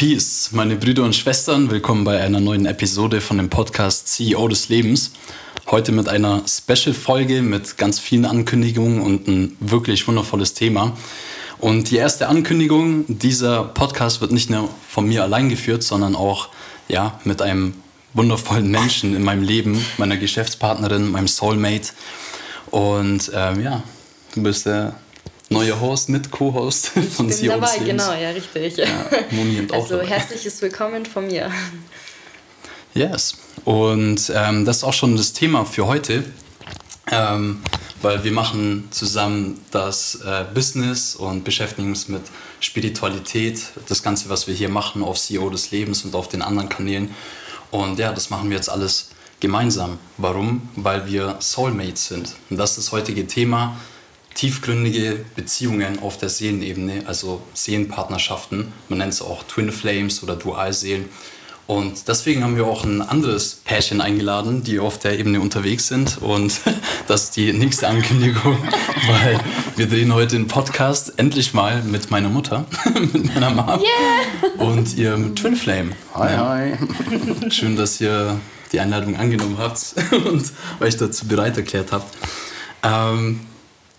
Peace, meine Brüder und Schwestern, willkommen bei einer neuen Episode von dem Podcast CEO des Lebens. Heute mit einer Special-Folge mit ganz vielen Ankündigungen und ein wirklich wundervolles Thema. Und die erste Ankündigung, dieser Podcast wird nicht nur von mir allein geführt, sondern auch ja, mit einem wundervollen Menschen in meinem Leben, meiner Geschäftspartnerin, meinem Soulmate. Und ähm, ja, du bist der neue Host, mit Co-Host von Ich bin CEO dabei, genau, ja, richtig. Ja, Moni und auch also dabei. herzliches Willkommen von mir. Yes. Und ähm, das ist auch schon das Thema für heute, ähm, weil wir machen zusammen das äh, Business und beschäftigen uns mit Spiritualität, das Ganze, was wir hier machen auf CEO des Lebens und auf den anderen Kanälen. Und ja, das machen wir jetzt alles gemeinsam. Warum? Weil wir Soulmates sind. Und das ist das heutige Thema. Tiefgründige Beziehungen auf der Seelenebene, also Seelenpartnerschaften. Man nennt es auch Twin Flames oder Dualseelen. Und deswegen haben wir auch ein anderes Pärchen eingeladen, die auf der Ebene unterwegs sind. Und das ist die nächste Ankündigung, weil wir drehen heute einen Podcast endlich mal mit meiner Mutter, mit meiner Mom und ihrem Twin Flame. Hi, hi. Schön, dass ihr die Einladung angenommen habt und euch dazu bereit erklärt habt. Ähm,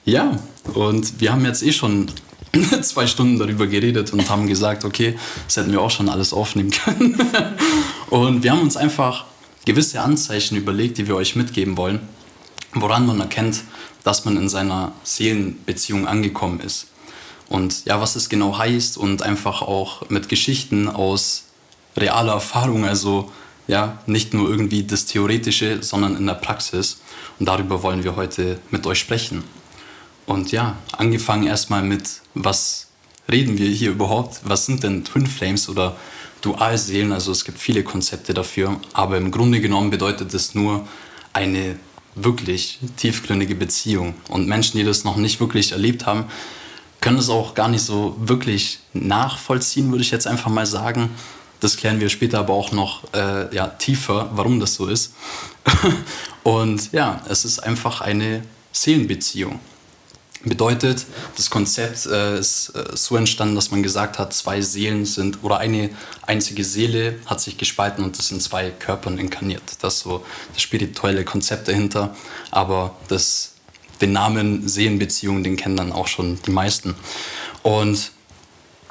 ja, und wir haben jetzt eh schon zwei Stunden darüber geredet und haben gesagt, okay, das hätten wir auch schon alles aufnehmen können. Und wir haben uns einfach gewisse Anzeichen überlegt, die wir euch mitgeben wollen, woran man erkennt, dass man in seiner Seelenbeziehung angekommen ist. Und ja, was es genau heißt und einfach auch mit Geschichten aus realer Erfahrung, also ja, nicht nur irgendwie das Theoretische, sondern in der Praxis. Und darüber wollen wir heute mit euch sprechen. Und ja, angefangen erstmal mit, was reden wir hier überhaupt? Was sind denn Twin Flames oder Dualseelen? Also es gibt viele Konzepte dafür, aber im Grunde genommen bedeutet es nur eine wirklich tiefgründige Beziehung. Und Menschen, die das noch nicht wirklich erlebt haben, können es auch gar nicht so wirklich nachvollziehen, würde ich jetzt einfach mal sagen. Das klären wir später aber auch noch äh, ja, tiefer, warum das so ist. Und ja, es ist einfach eine Seelenbeziehung. Bedeutet, das Konzept äh, ist äh, so entstanden, dass man gesagt hat, zwei Seelen sind oder eine einzige Seele hat sich gespalten und ist in zwei Körpern inkarniert. Das ist so das spirituelle Konzept dahinter. Aber das, den Namen Seelenbeziehung, den kennen dann auch schon die meisten. Und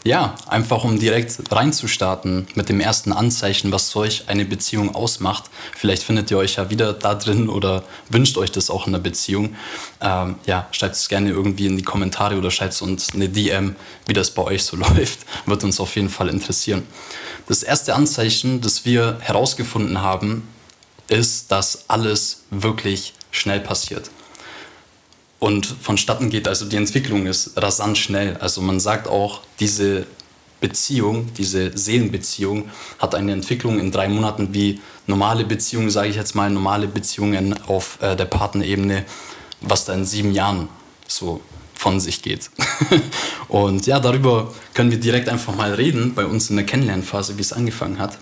ja, einfach um direkt reinzustarten mit dem ersten Anzeichen, was solch eine Beziehung ausmacht. Vielleicht findet ihr euch ja wieder da drin oder wünscht euch das auch in der Beziehung. Ähm, ja, schreibt es gerne irgendwie in die Kommentare oder schreibt uns eine DM, wie das bei euch so läuft. Wird uns auf jeden Fall interessieren. Das erste Anzeichen, das wir herausgefunden haben, ist, dass alles wirklich schnell passiert und vonstatten geht. Also die Entwicklung ist rasant schnell. Also man sagt auch, diese Beziehung, diese Seelenbeziehung hat eine Entwicklung in drei Monaten wie normale Beziehungen, sage ich jetzt mal, normale Beziehungen auf äh, der Partnerebene, was da in sieben Jahren so von sich geht. und ja, darüber können wir direkt einfach mal reden, bei uns in der Kennenlernphase, wie es angefangen hat.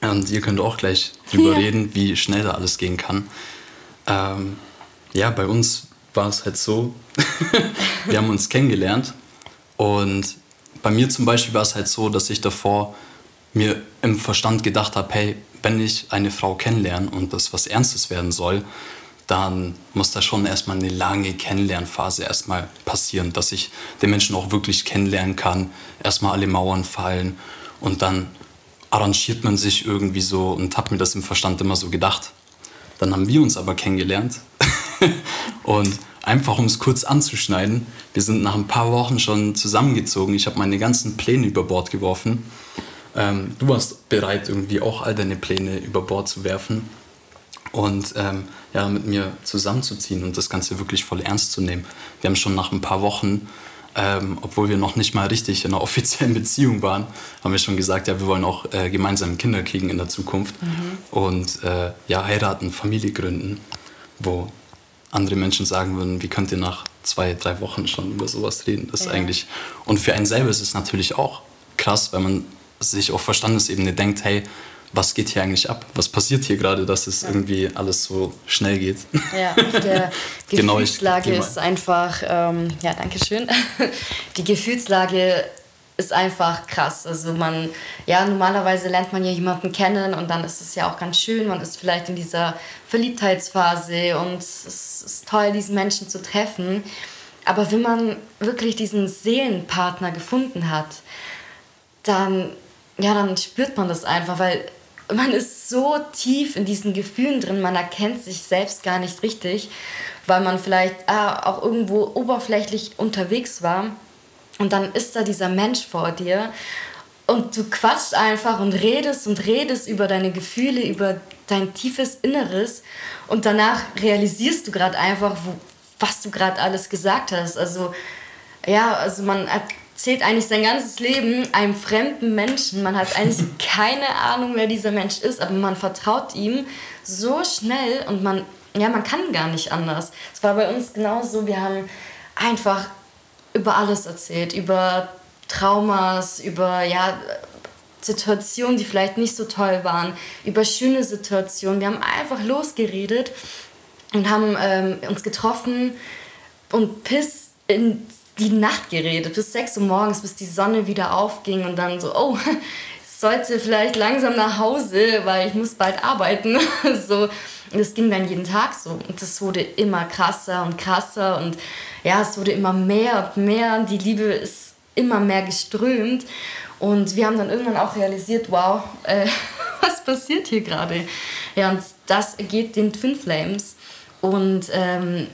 Und ihr könnt auch gleich drüber Ja. reden, wie schnell da alles gehen kann. Ähm, ja, bei uns war es halt so, wir haben uns kennengelernt. Und bei mir zum Beispiel war es halt so, dass ich davor mir im Verstand gedacht habe, hey, wenn ich eine Frau kennenlerne und das was Ernstes werden soll, dann muss da schon erstmal eine lange Kennenlernphase erstmal passieren, dass ich den Menschen auch wirklich kennenlernen kann, erstmal alle Mauern fallen und dann arrangiert man sich irgendwie so und habe mir das im Verstand immer so gedacht. Dann haben wir uns aber kennengelernt und einfach um es kurz anzuschneiden, wir sind nach ein paar Wochen schon zusammengezogen. Ich habe meine ganzen Pläne über Bord geworfen. Ähm, du warst bereit, irgendwie auch all deine Pläne über Bord zu werfen und ähm, ja, mit mir zusammenzuziehen und das Ganze wirklich voll ernst zu nehmen. Wir haben schon nach ein paar Wochen, ähm, obwohl wir noch nicht mal richtig in einer offiziellen Beziehung waren, haben wir schon gesagt, ja, wir wollen auch äh, gemeinsam Kinder kriegen in der Zukunft und äh, ja, heiraten, Familie gründen, wo andere Menschen sagen würden, wie könnt ihr nach zwei, drei Wochen schon über sowas reden? Das ist Ja. eigentlich, und für einen selber ist es natürlich auch krass, weil man sich auf Verstandesebene denkt, hey, was geht hier eigentlich ab? Was passiert hier gerade, dass es irgendwie alles so schnell geht? Ja, der Genau, Gefühlslage geh mal. ist einfach, ähm, ja, danke schön. Die Gefühlslage ist einfach krass. Also man, ja, normalerweise lernt man ja jemanden kennen und dann ist es ja auch ganz schön. Man ist vielleicht in dieser Verliebtheitsphase und es ist toll, diesen Menschen zu treffen. Aber wenn man wirklich diesen Seelenpartner gefunden hat, dann, ja, dann spürt man das einfach, weil man ist so tief in diesen Gefühlen drin, man erkennt sich selbst gar nicht richtig, weil man vielleicht ah, auch irgendwo oberflächlich unterwegs war. Und dann ist da dieser Mensch vor dir und du quatschst einfach und redest und redest über deine Gefühle, über dein tiefes Inneres und danach realisierst du gerade einfach, wo, was du gerade alles gesagt hast. Also ja, also man erzählt eigentlich sein ganzes Leben einem fremden Menschen. Man hat eigentlich keine Ahnung, wer dieser Mensch ist, aber man vertraut ihm so schnell und man, ja, man kann gar nicht anders. Es war bei uns genauso. Wir haben einfach über alles erzählt, über Traumas, über ja, Situationen, die vielleicht nicht so toll waren, über schöne Situationen. Wir haben einfach losgeredet und haben ähm, uns getroffen und bis in die Nacht geredet, bis 6 Uhr morgens, bis die Sonne wieder aufging und dann so, oh, ich sollte vielleicht langsam nach Hause, weil ich muss bald arbeiten. so, und das ging dann jeden Tag so. Und das wurde immer krasser und krasser und ja, es wurde immer mehr und mehr. Die Liebe ist immer mehr geströmt. Und wir haben dann irgendwann auch realisiert, wow, äh, was passiert hier gerade? Ja, und das geht den Twin Flames. Und ähm,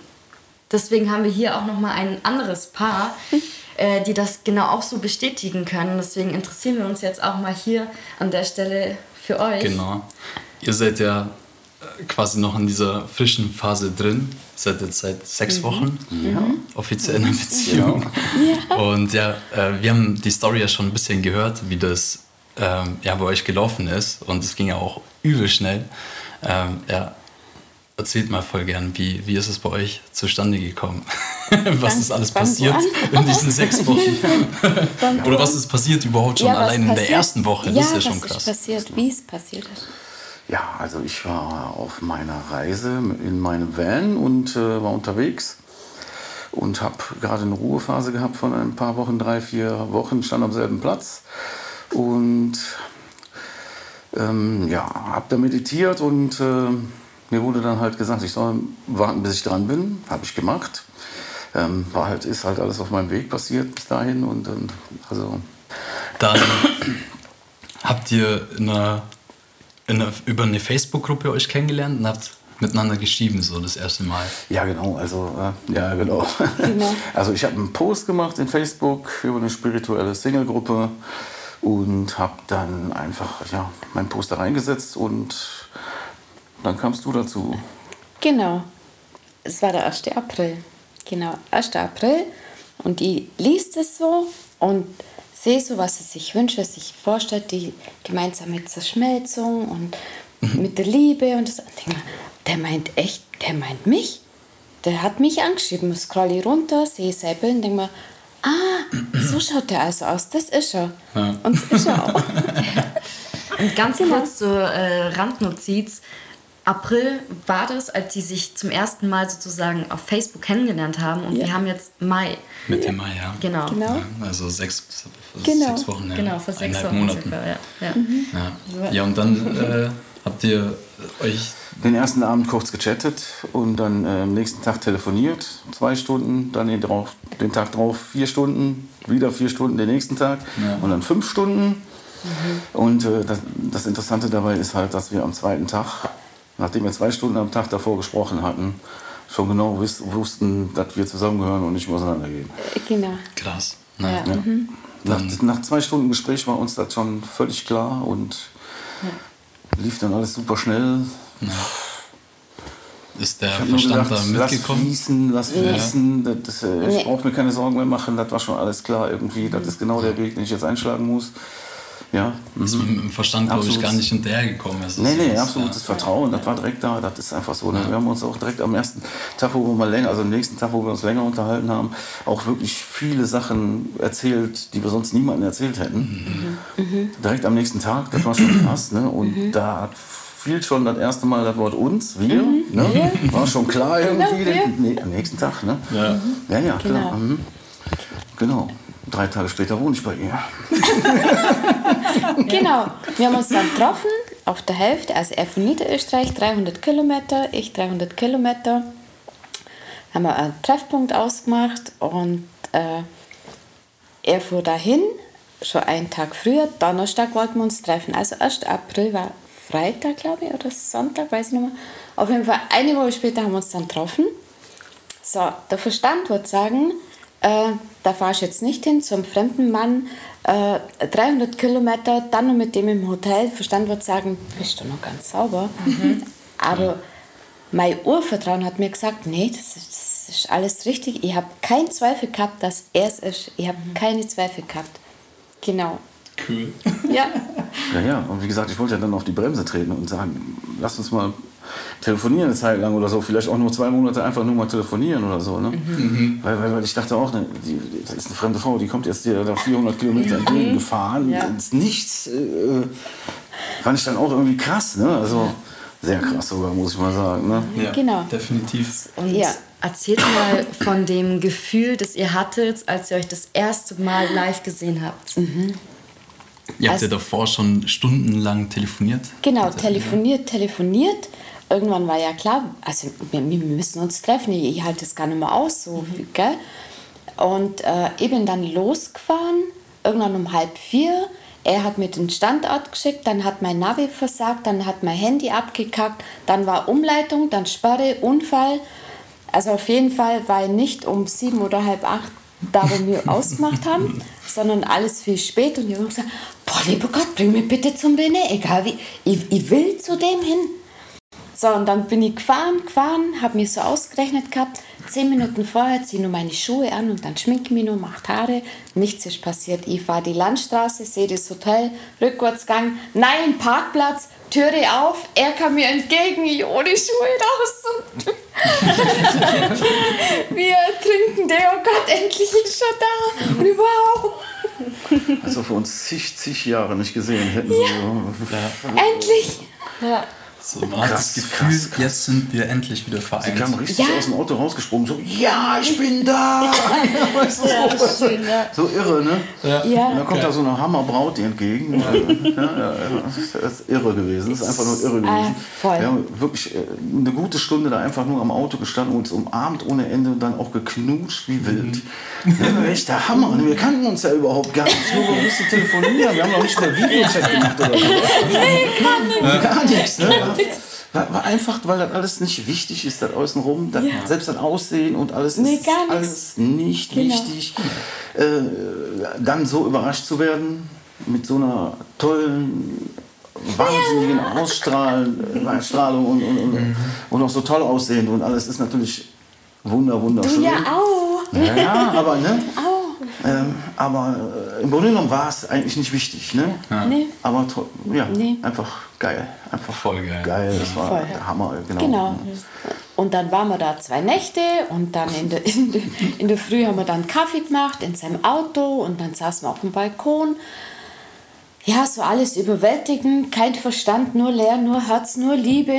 deswegen haben wir hier auch nochmal ein anderes Paar, äh, die das genau auch so bestätigen können. Deswegen interessieren wir uns jetzt auch mal hier an der Stelle für euch. Genau. Ihr seid ja quasi noch in dieser frischen Phase drin. Seid jetzt seit sechs mhm. Wochen ja. offiziell in einer Beziehung. Ja. Und ja, äh, wir haben die Story ja schon ein bisschen gehört, wie das ähm, ja, bei euch gelaufen ist. Und es ging ja auch übel schnell. Ähm, ja, erzählt mal voll gern, wie, wie ist es bei euch zustande gekommen? was ist alles passiert in diesen sechs Wochen? Oder was ist passiert überhaupt schon ja, allein in der ersten Woche? Das ja, ist ja schon krass. Ist passiert, wie es passiert ist. Ja, also ich war auf meiner Reise in meinem Van und äh, war unterwegs und habe gerade eine Ruhephase gehabt von ein paar Wochen, drei, vier Wochen, stand am selben Platz und ähm, ja, habe da meditiert und äh, mir wurde dann halt gesagt, ich soll warten, bis ich dran bin. Habe ich gemacht. Ähm, war halt, ist halt alles auf meinem Weg passiert bis dahin und, und also. Dann habt ihr eine eine, über eine Facebook-Gruppe euch kennengelernt und habt miteinander geschrieben, so das erste Mal. Ja, genau. Also, äh, ja, genau. genau. Also, ich habe einen Post gemacht in Facebook über eine spirituelle Single-Gruppe und habe dann einfach ja, meinen Poster reingesetzt und dann kamst du dazu. Genau. Es war der 1. April. Genau, 1. April. Und die liest es so und sehe so, was sie sich wünscht, was sich vorstellt, die gemeinsame Zerschmelzung und mhm. mit der Liebe und das. Und der meint echt, der meint mich. Der hat mich angeschrieben. Scroll ich runter, sehe selber und denke mir, ah, so schaut der also aus, das ist er. Ja. Und das ist er auch. und ganz genau. kurz so äh, Randnotiz. April war das, als sie sich zum ersten Mal sozusagen auf Facebook kennengelernt haben und ja. wir haben jetzt Mai. Mitte Mai, ja. Genau. genau. Ja, also sechs, genau. sechs Wochen, ja. Genau, vor sechs Wochen. Monaten. Circa, ja. Ja. Mhm. ja. ja. und dann äh, habt ihr euch... Den ersten Abend kurz gechattet und dann äh, am nächsten Tag telefoniert, zwei Stunden, dann den, drauf, den Tag drauf vier Stunden, wieder vier Stunden den nächsten Tag und dann fünf Stunden. Mhm. Und äh, das, das Interessante dabei ist halt, dass wir am zweiten Tag nachdem wir zwei Stunden am Tag davor gesprochen hatten, schon genau wussten, dass wir zusammengehören und nicht mehr auseinandergehen. Genau. Krass. Ja. Ja. Mhm. Nach, nach, zwei Stunden Gespräch war uns das schon völlig klar und ja. lief dann alles super schnell. Ist der Verstand gedacht, da mitgekommen? Lass fließen, lass fließen. Das, das, äh, ich brauche mir keine Sorgen mehr machen, das war schon alles klar irgendwie. Das ist genau der Weg, den ich jetzt einschlagen muss. Ja. Ist mhm. mit dem Verstand, glaube ich, gar nicht hinterhergekommen. ist. nee, nee, absolutes ja. Vertrauen, das war direkt da, das ist einfach so. Ne? Ja. Wir haben uns auch direkt am ersten Tag, wo wir mal länger, also am nächsten Tag, wo wir uns länger unterhalten haben, auch wirklich viele Sachen erzählt, die wir sonst niemandem erzählt hätten. Mhm. Mhm. Direkt am nächsten Tag, das war schon krass. Ne? Und mhm. da fiel schon das erste Mal das Wort uns, wir. Mhm. Ne? War schon klar genau, irgendwie, genau, nee, am nächsten Tag. Ne? Ja. ja, ja, klar. Genau. Mhm. genau. Drei Tage später wohne ich bei ihr. genau. Wir haben uns dann getroffen auf der Hälfte. Also er von Niederösterreich 300 Kilometer, ich 300 Kilometer. Haben wir einen Treffpunkt ausgemacht und äh, er fuhr dahin, schon einen Tag früher. Donnerstag wollten wir uns treffen. Also 1. April war Freitag, glaube ich, oder Sonntag, weiß ich nicht mehr. Auf jeden Fall eine Woche später haben wir uns dann getroffen. So, der Verstand wird sagen, äh, da fahrst du jetzt nicht hin zum fremden Mann, äh, 300 Kilometer, dann nur mit dem im Hotel. Verstand wird sagen, bist du noch ganz sauber. Mhm. Aber mein Urvertrauen hat mir gesagt, nee, das ist, das ist alles richtig. Ich habe keinen Zweifel gehabt, dass er es ist. Ich habe mhm. keine Zweifel gehabt. Genau. Cool. Ja. Ja, ja. Und wie gesagt, ich wollte ja dann auf die Bremse treten und sagen, lass uns mal telefonieren eine Zeit lang oder so. Vielleicht auch nur zwei Monate einfach nur mal telefonieren oder so. Ne? Mhm. Weil, weil, weil ich dachte auch, ne, die, das ist eine fremde Frau, die kommt jetzt dir da 400 Kilometer entgegen gefahren. Ja. Ins Nichts. Äh, fand ich dann auch irgendwie krass. Ne? Also sehr krass sogar, muss ich mal sagen. Ne? Ja, genau. Definitiv. Und ja. Erzählt mal von dem Gefühl, das ihr hattet, als ihr euch das erste Mal live gesehen habt. Mhm. Ihr habt also, ja davor schon stundenlang telefoniert? Genau, telefoniert, telefoniert. Irgendwann war ja klar, also wir, wir müssen uns treffen, ich, ich halte es gar nicht mehr aus, so, mhm. gell? Und äh, ich bin dann losgefahren, irgendwann um halb vier. Er hat mir den Standort geschickt, dann hat mein Navi versagt, dann hat mein Handy abgekackt, dann war Umleitung, dann Sperre, Unfall. Also auf jeden Fall war ich nicht um sieben oder halb acht da, wo wir ausgemacht haben, sondern alles viel spät. Und ich habe gesagt, boah, lieber Gott, bring mich bitte zum René, egal wie, ich, ich will zu dem hin. So, und dann bin ich gefahren, gefahren, habe mir so ausgerechnet gehabt, zehn Minuten vorher ziehe ich nur meine Schuhe an und dann schminke ich mich nur, mache Haare. Nichts ist passiert. Ich fahre die Landstraße, sehe das Hotel, Rückwärtsgang, nein, Parkplatz, Türe auf, er kam mir entgegen, ich ohne Schuhe raus. Wir trinken den, oh Gott, endlich ist er da. Und wow. Also für uns zig, zig Jahre nicht gesehen hätten. Ja. So. Endlich. Ja. So, man hat das Gefühl, krass, krass. jetzt sind wir endlich wieder vereint. Sie kam richtig ja. aus dem Auto rausgesprungen, so, ja, ich bin da! weißt du, ja, so, schön, ja. so irre, ne? Ja. Und dann kommt da so eine Hammerbraut dir entgegen. ja, das ist irre gewesen, das ist einfach nur irre gewesen. Ah, wir haben wirklich äh, eine gute Stunde da einfach nur am Auto gestanden und uns umarmt ohne Ende und dann auch geknutscht wie wild. Mhm. Echt der Hammer. Wir kannten uns ja überhaupt gar nicht, nur ein bisschen telefonieren. Wir haben noch nicht mehr Videochat gemacht oder so. Nee, gar nichts. Gar nichts, ne? War, einfach, weil das alles nicht wichtig ist, das außenrum. Das, ja. Selbst das Aussehen und alles nee, ist alles nicht genau. wichtig. Äh, dann so überrascht zu werden mit so einer tollen, wahnsinnigen ja. Ausstrahlung und, und, und, mhm. und auch so toll aussehend und alles ist natürlich wunder, wunderschön. Du ja auch. Ja, aber ne? Auch. Ähm, aber äh, im Grunde genommen war es eigentlich nicht wichtig. Ne? Ja. Nee. Aber ja, nee. einfach geil. Einfach voll geil. Geil, das war voll. der Hammer. Genau. genau. Und dann waren wir da zwei Nächte und dann in der, in, der, in der Früh haben wir dann Kaffee gemacht in seinem Auto und dann saßen wir auf dem Balkon. Ja, so alles überwältigend, kein Verstand, nur leer, nur Herz, nur Liebe.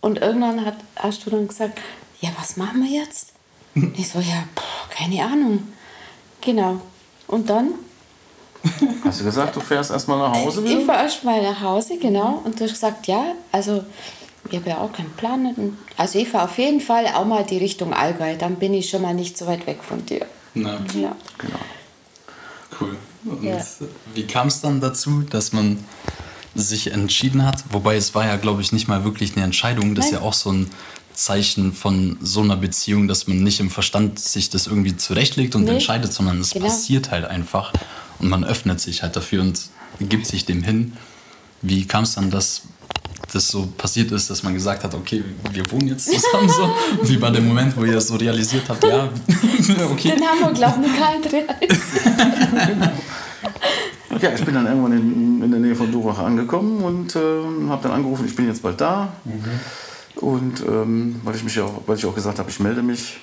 Und irgendwann hat, hast du dann gesagt, ja, was machen wir jetzt? Ich so, ja, boah, keine Ahnung. Genau. Und dann? Hast du gesagt, du fährst erstmal nach Hause wieder? Ich fahre erstmal nach Hause, genau. Und du hast gesagt, ja, also ich habe ja auch keinen Plan. Also ich fahre auf jeden Fall auch mal die Richtung Allgäu. Dann bin ich schon mal nicht so weit weg von dir. Na, ja. genau. Cool. Und ja. wie kam es dann dazu, dass man sich entschieden hat? Wobei es war ja, glaube ich, nicht mal wirklich eine Entscheidung. Das Nein. ist ja auch so ein Zeichen von so einer Beziehung, dass man nicht im Verstand sich das irgendwie zurechtlegt und nee. entscheidet, sondern es genau. passiert halt einfach und man öffnet sich halt dafür und gibt sich dem hin. Wie kam es dann, dass das so passiert ist, dass man gesagt hat, okay, wir wohnen jetzt zusammen so? Wie bei dem Moment, wo ihr so realisiert habt, ja, okay. Den haben wir, glaube ich, realisiert. Ja, ich bin dann irgendwann in, in der Nähe von Durach angekommen und äh, habe dann angerufen, ich bin jetzt bald da. Mhm. Und ähm, weil, ich mich auch, weil ich auch gesagt habe, ich melde mich.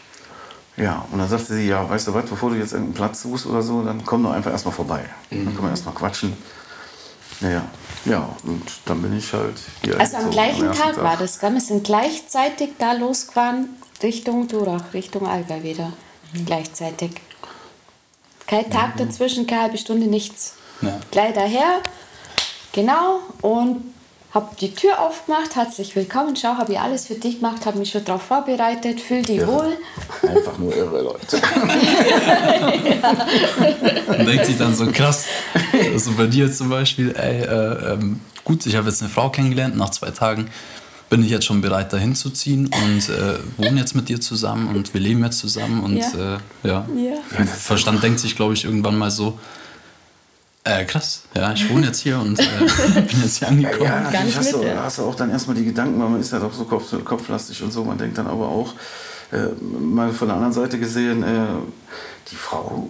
Ja, und dann sagte sie, ja, weißt du was, bevor du jetzt irgendeinen Platz suchst oder so, dann komm doch einfach erstmal vorbei. Mhm. Dann können wir erstmal quatschen. Naja, ja, und dann bin ich halt hier. Also am gleichen am Tag, Tag, war das, gell? Wir sind gleichzeitig da losgefahren Richtung Durach, Richtung Allgäu wieder. Mhm. Gleichzeitig. Kein Tag dazwischen, keine halbe Stunde, nichts. Ja. Gleich daher, genau, und habe die Tür aufgemacht, herzlich willkommen, schau, habe ich alles für dich gemacht, habe mich schon darauf vorbereitet, fühl dich Irre. wohl. Einfach nur irre Leute. Und denkt sich dann so krass, also bei dir zum Beispiel, ey, äh, ähm, gut, ich habe jetzt eine Frau kennengelernt, nach zwei Tagen bin ich jetzt schon bereit, dahin zu ziehen und äh, wohne jetzt mit dir zusammen und wir leben jetzt zusammen und Ja. äh, ja. Ja. Und Verstand denkt sich, glaube ich, irgendwann mal so, äh, krass, ja, ich wohne jetzt hier und äh, bin jetzt hier angekommen. Ja, natürlich hast, mit, du, ja. hast du auch dann erstmal die Gedanken, weil man ist ja doch so kopf, kopflastig und so. Man denkt dann aber auch, äh, mal von der anderen Seite gesehen, äh, die Frau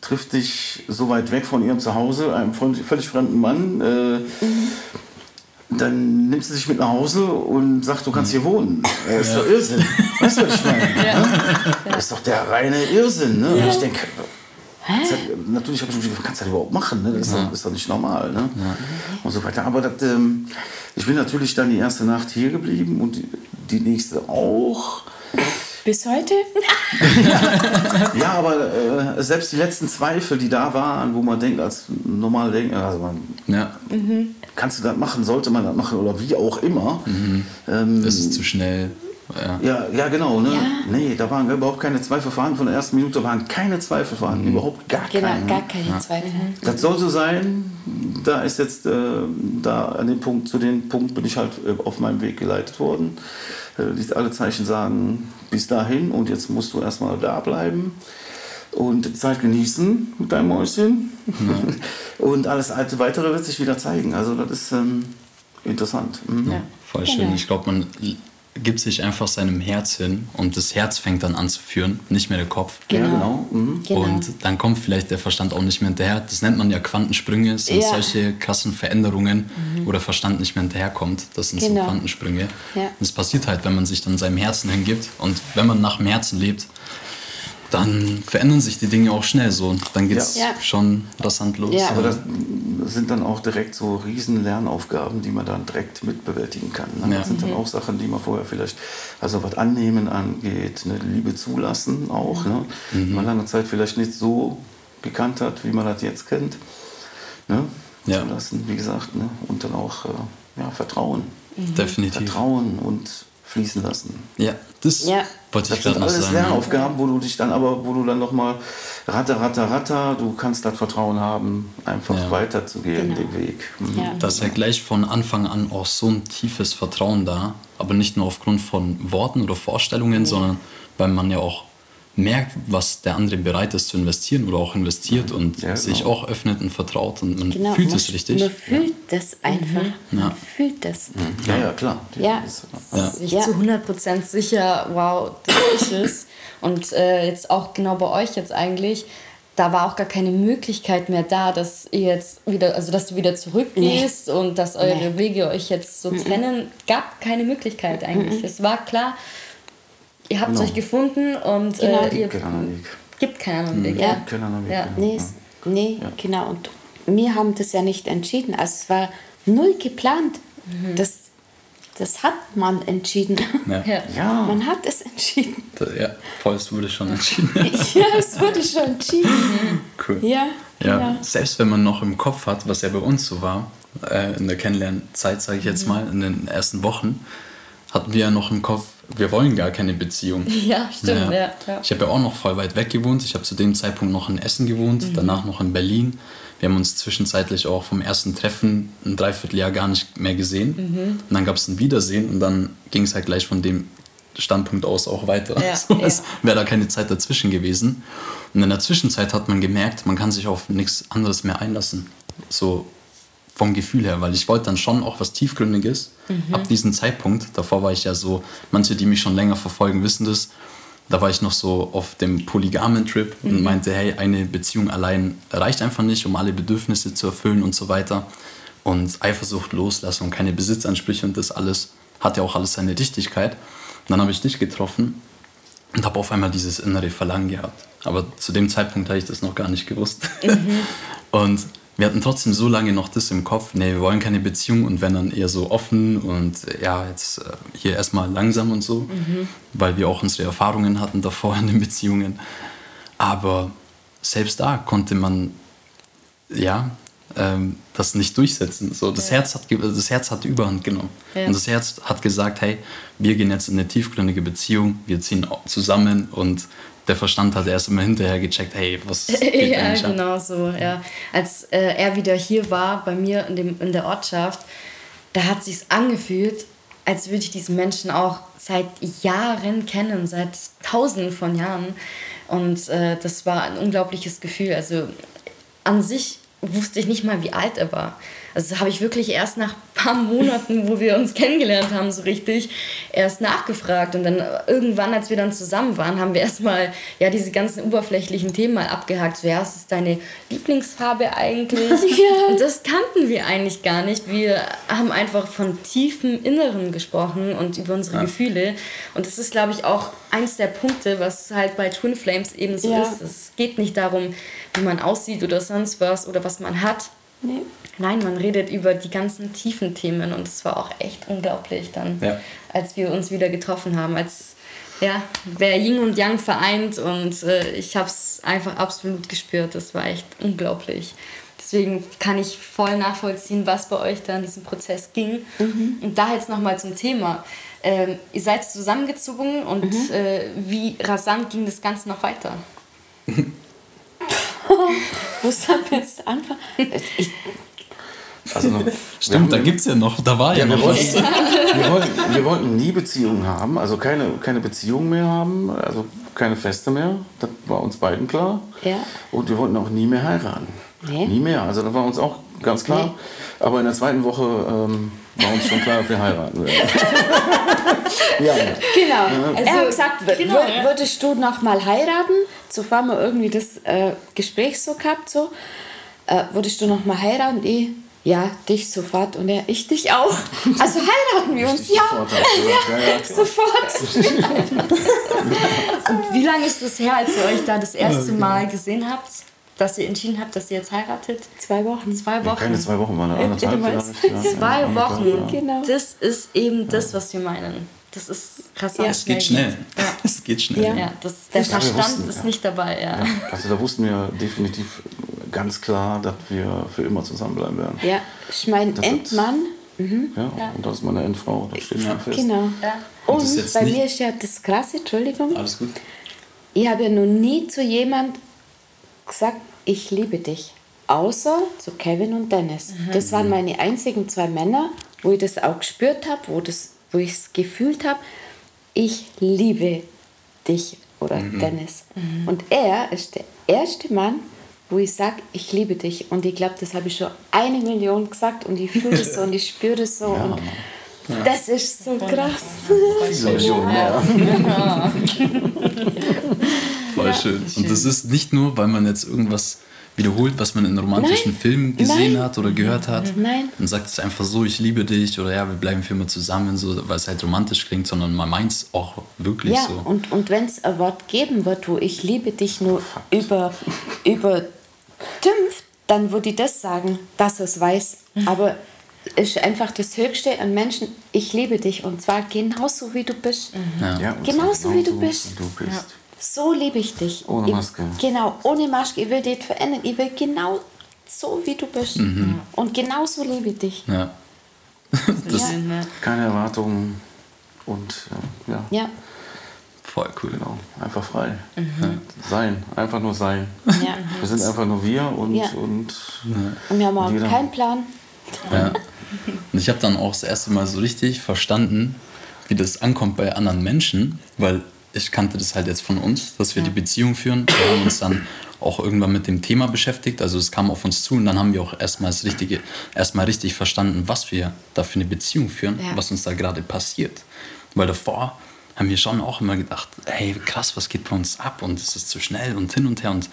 trifft dich so weit weg von ihrem Zuhause, einem völlig fremden Mann. Äh, Dann nimmt sie sich mit nach Hause und sagt, du kannst hier wohnen. Äh, ist doch Irrsinn. Weißt du, was ich meine? Ne? Ist doch der reine Irrsinn. Ne? Und ich denke, Kannst ja- Natürlich habe ich mich gefragt, kannst du das überhaupt machen? Ne? Das ist, doch, ist doch nicht normal. Ne? Und so weiter. Aber das, ähm, ich bin natürlich dann die erste Nacht hier geblieben und die, die nächste auch. Bis heute? Ja, aber äh, selbst die letzten Zweifel, die da waren, wo man denkt, als normal denkt, also man, Ja, kannst du das machen, sollte man das machen oder wie auch immer. Ähm, ist es zu schnell. Ja. Ja, ja, genau. Ne? Ja. Nee, da waren überhaupt keine Zweifel vorhanden. Von der ersten Minute waren keine Zweifel vorhanden. Überhaupt gar Genau, keine. gar keine Zweifel. Das soll so sein. Da ist jetzt, äh, da an dem Punkt, zu dem Punkt bin ich halt äh, auf meinem Weg geleitet worden. Äh, alle Zeichen sagen, bis dahin und jetzt musst du erstmal da bleiben und Zeit genießen mit deinem Mäuschen. und alles alte weitere wird sich wieder zeigen. Also das ist ähm, interessant. Mhm. Ja. Voll Genau. schön. Ich glaube, man gibt sich einfach seinem Herz hin und das Herz fängt dann an zu führen, nicht mehr der Kopf. Ja, Genau. genau. Mhm. Genau. Und dann kommt vielleicht der Verstand auch nicht mehr hinterher. Das nennt man ja Quantensprünge. Das sind Ja. solche krassen Veränderungen, wo der Verstand nicht mehr hinterherkommt. Das sind Genau. so Quantensprünge. Ja. Das passiert halt, wenn man sich dann seinem Herzen hingibt. Und wenn man nach dem Herzen lebt, dann verändern sich die Dinge auch schnell so. Dann geht es Ja. Schon rasant los. Ja. Aber das sind dann auch direkt so riesen Lernaufgaben, die man dann direkt mitbewältigen kann. Ne? Ja. Das sind dann auch Sachen, die man vorher vielleicht, also was Annehmen angeht, ne? Liebe zulassen auch, ne? die man lange Zeit vielleicht nicht so gekannt hat, wie man das jetzt kennt. Ne? Ja. Zulassen, wie gesagt, ne? und dann auch äh, ja, Vertrauen. Definitiv. Vertrauen und fließen lassen. Ja, das Ja. Wollte ich Das sind alles sagen. ja. Lernaufgaben, wo du dich dann aber, wo du dann nochmal ratter, ratter, ratter, du kannst das Vertrauen haben, einfach Ja. weiterzugehen, Genau. den Weg. Mhm. Ja. Da ist ja gleich von Anfang an auch so ein tiefes Vertrauen da, aber nicht nur aufgrund von Worten oder Vorstellungen, sondern weil man ja auch merkt, was der andere bereit ist zu investieren oder auch investiert und Ja, sich genau. auch öffnet und vertraut und man Genau. fühlt man, es richtig. Man fühlt das einfach. Man Ja. fühlt das. Ja, ja, klar. Ja. Ja. sich Ja. zu 100% sicher, wow, das ist es. Und äh, jetzt auch genau bei euch jetzt eigentlich, da war auch gar keine Möglichkeit mehr da, dass ihr jetzt wieder, also dass du wieder zurückgehst und dass eure Nee. Wege euch jetzt so trennen. Gab keine Möglichkeit eigentlich. Es war klar, ihr habt Genau. euch gefunden und Genau. äh, ihr Gibt keinen anderen Weg. gibt keinen anderen Weg. Ja. Ja. Gibt keinen anderen Weg. Ja. genau. Nee, nee genau. Und wir haben das ja nicht entschieden. Also es war null geplant. Das, das hat man entschieden. Ja. Ja. Ja, Man hat es entschieden. Ja, voll, es wurde schon entschieden. ja, es wurde schon entschieden. cool. Ja, Ja, genau. selbst wenn man noch im Kopf hat, was ja bei uns so war, äh, in der Kennenlernzeit, sage ich jetzt mal, in den ersten Wochen, hatten wir ja noch im Kopf, wir wollen gar keine Beziehung. Ja, stimmt, ja. ja. Ich habe ja auch noch voll weit weg gewohnt. Ich habe zu dem Zeitpunkt noch in Essen gewohnt, Mhm. danach noch in Berlin. Wir haben uns zwischenzeitlich auch vom ersten Treffen ein Dreivierteljahr gar nicht mehr gesehen. Mhm. Und dann gab es ein Wiedersehen und dann ging es halt gleich von dem Standpunkt aus auch weiter. Ja, so, ja. Es wäre da keine Zeit dazwischen gewesen. Und in der Zwischenzeit hat man gemerkt, man kann sich auf nichts anderes mehr einlassen. So vom Gefühl her, weil ich wollte dann schon auch was Tiefgründiges. Mhm. Ab diesem Zeitpunkt, davor war ich ja so, manche, die mich schon länger verfolgen, wissen das, da war ich noch so auf dem polygamen Trip und Mhm. meinte, hey, eine Beziehung allein reicht einfach nicht, um alle Bedürfnisse zu erfüllen und so weiter. Und Eifersucht, Loslassung, keine Besitzansprüche und das alles hat ja auch alles seine Richtigkeit. Und dann habe ich dich getroffen und habe auf einmal dieses innere Verlangen gehabt. Aber zu dem Zeitpunkt habe ich das noch gar nicht gewusst. und wir hatten trotzdem so lange noch das im Kopf, nee, wir wollen keine Beziehung und wenn dann eher so offen und äh, ja, jetzt äh, hier erstmal langsam und so, weil wir auch unsere Erfahrungen hatten davor in den Beziehungen. Aber selbst da konnte man ja ähm, das nicht durchsetzen. So, das, ja. Herz hat, das Herz hat Überhand genommen. Ja. Und das Herz hat gesagt, hey, wir gehen jetzt in eine tiefgründige Beziehung, wir ziehen zusammen und der Verstand hat erst immer hinterher gecheckt, hey, was geht Ja, genau so, ja. Als äh, er wieder hier war, bei mir in, dem, in der Ortschaft, da hat sich's angefühlt, als würde ich diesen Menschen auch seit Jahren kennen, seit tausenden von Jahren. Und äh, das war ein unglaubliches Gefühl. Also an sich wusste ich nicht mal, wie alt er war. Also das habe ich wirklich erst nach ein paar Monaten, wo wir uns kennengelernt haben, so richtig, erst nachgefragt. Und dann irgendwann, als wir dann zusammen waren, haben wir erstmal ja, diese ganzen oberflächlichen Themen mal abgehakt. So, ja, was ist deine Lieblingsfarbe eigentlich? ja. Und das kannten wir eigentlich gar nicht. Wir haben einfach von tiefem Inneren gesprochen und über unsere ja. Gefühle. Und das ist, glaube ich, auch eins der Punkte, was halt bei Twin Flames eben so ja. ist. Es geht nicht darum, wie man aussieht oder sonst was oder was man hat. Nee. Nein, man redet über die ganzen tiefen Themen und es war auch echt unglaublich dann, ja. als wir uns wieder getroffen haben, als ja, wer Yin und Yang vereint und äh, ich habe es einfach absolut gespürt. Das war echt unglaublich. Deswegen kann ich voll nachvollziehen, was bei euch da in diesem Prozess ging. Mhm. Und da jetzt nochmal zum Thema. Ähm, ihr seid zusammengezogen und mhm. äh, wie rasant ging das Ganze noch weiter? Wo soll wir jetzt anfangen? Ich, also noch, Stimmt, da gibt es ja noch, da war ja, ja noch was. wir, wollten, wir wollten nie Beziehungen haben, also keine, keine Beziehung mehr haben, also keine Feste mehr, das war uns beiden klar. Ja. Und wir wollten auch nie mehr heiraten. Nee. Nie mehr, also das war uns auch ganz klar. Nee. Aber in der zweiten Woche ähm, war uns schon klar, dass wir heiraten werden. ja. Genau. Also, er hat gesagt, genau, würdest du noch mal heiraten? Zuvor haben wir irgendwie das äh, Gespräch so gehabt, so. Äh, würdest du noch mal heiraten? Ich, ja, dich sofort und er, ich dich auch. Also heiraten wir uns, ja. Sofort. Ja, sofort. und wie lange ist das her, als ihr euch da das erste Mal gesehen habt? dass ihr entschieden habt, dass ihr jetzt heiratet? Zwei Wochen. Zwei Wochen. Ja, keine zwei Wochen, waren anderthalb. Zwei Wochen. Genau. Das ist eben das, was wir meinen. Das ist krass. Ja, es geht schnell. Ja. Es geht schnell. Ja, ja das, der Verstand wussten, ist nicht dabei. Ja. Also da wussten wir definitiv ganz klar, dass wir für immer zusammenbleiben werden. Ja, ich meine, Endmann. Mhm. Ja, und das ist meine Endfrau, das steht schon fest. Genau. Und, und bei mir ist ja das Krasse, Entschuldigung. Alles gut. Ich habe ja noch nie zu jemand gesagt, ich liebe dich. Außer zu Kevin und Dennis. Mhm. Das waren meine einzigen zwei Männer, wo ich das auch gespürt habe, wo, wo ich es gefühlt habe. Ich liebe dich oder mhm. Dennis. Mhm. Und er ist der erste Mann, wo ich sage, ich liebe dich. Und ich glaube, das habe ich schon eine Million gesagt und ich fühle es so und ich spüre es so. Ja. Und ja. Das ist so krass. Voll schön. Ja. Voll schön. Und das ist nicht nur, weil man jetzt irgendwas wiederholt, was man in romantischen Nein. Filmen gesehen Nein. hat oder gehört hat. Nein. Und sagt es einfach so, ich liebe dich oder ja, wir bleiben für immer zusammen, so, weil es halt romantisch klingt, sondern man meint es auch wirklich ja, so. Und, und wenn es ein Wort geben wird, wo ich liebe dich nur über, über tümpft, dann würde ich das sagen, dass es weiß. Aber es ist einfach das Höchste an Menschen, ich liebe dich und zwar genauso wie du bist. Mhm. Ja. Genauso, genauso wie du bist. Wie du bist. Ja so liebe ich dich. Ohne Maske. Ich, genau, ohne Maske. Ich will dich verändern. Ich will genau so, wie du bist. Mhm. Und genau so liebe ich dich. Ja. ja. Keine Erwartungen und äh, ja. ja. Voll cool. Genau, einfach frei. Mhm. Sein, einfach nur sein. Ja. Wir sind einfach nur wir und. Ja. Und, und wir haben auch keinen Plan. Ja. Und ich habe dann auch das erste Mal so richtig verstanden, wie das ankommt bei anderen Menschen, weil ich kannte das halt jetzt von uns, dass wir ja. die Beziehung führen. Wir haben uns dann auch irgendwann mit dem Thema beschäftigt. Also es kam auf uns zu und dann haben wir auch erstmal Richtige, erstmal richtig verstanden, was wir da für eine Beziehung führen, ja. was uns da gerade passiert. Weil davor haben wir schon auch immer gedacht, hey, krass, was geht bei uns ab und es ist zu schnell und hin und her und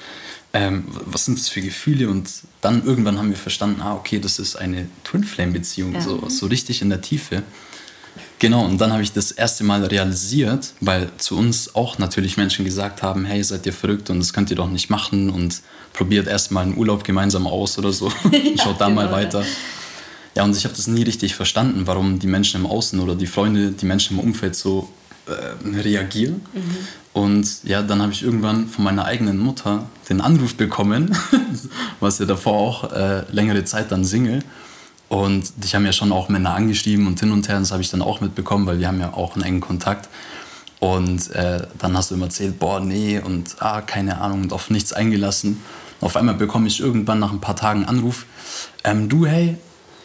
ähm, was sind das für Gefühle und dann irgendwann haben wir verstanden, ah, okay, das ist eine Twin Flame Beziehung, ja. so, so richtig in der Tiefe. Genau, und dann habe ich das erste Mal realisiert, weil zu uns auch natürlich Menschen gesagt haben, hey, seid ihr verrückt und das könnt ihr doch nicht machen und probiert erstmal einen Urlaub gemeinsam aus oder so. ja, Schaut da genau, mal weiter. Ja, und ich habe das nie richtig verstanden, warum die Menschen im Außen oder die Freunde, die Menschen im Umfeld so äh, reagiere. Mhm. Und ja, dann habe ich irgendwann von meiner eigenen Mutter den Anruf bekommen, was ja davor auch äh, längere Zeit dann Single. Und dich haben ja schon auch Männer angeschrieben und hin und her, das habe ich dann auch mitbekommen, weil wir haben ja auch einen engen Kontakt. Und äh, dann hast du immer erzählt, boah, nee, und ah, keine Ahnung, und auf nichts eingelassen. Auf einmal bekomme ich irgendwann nach ein paar Tagen einen Anruf, ähm, du, hey,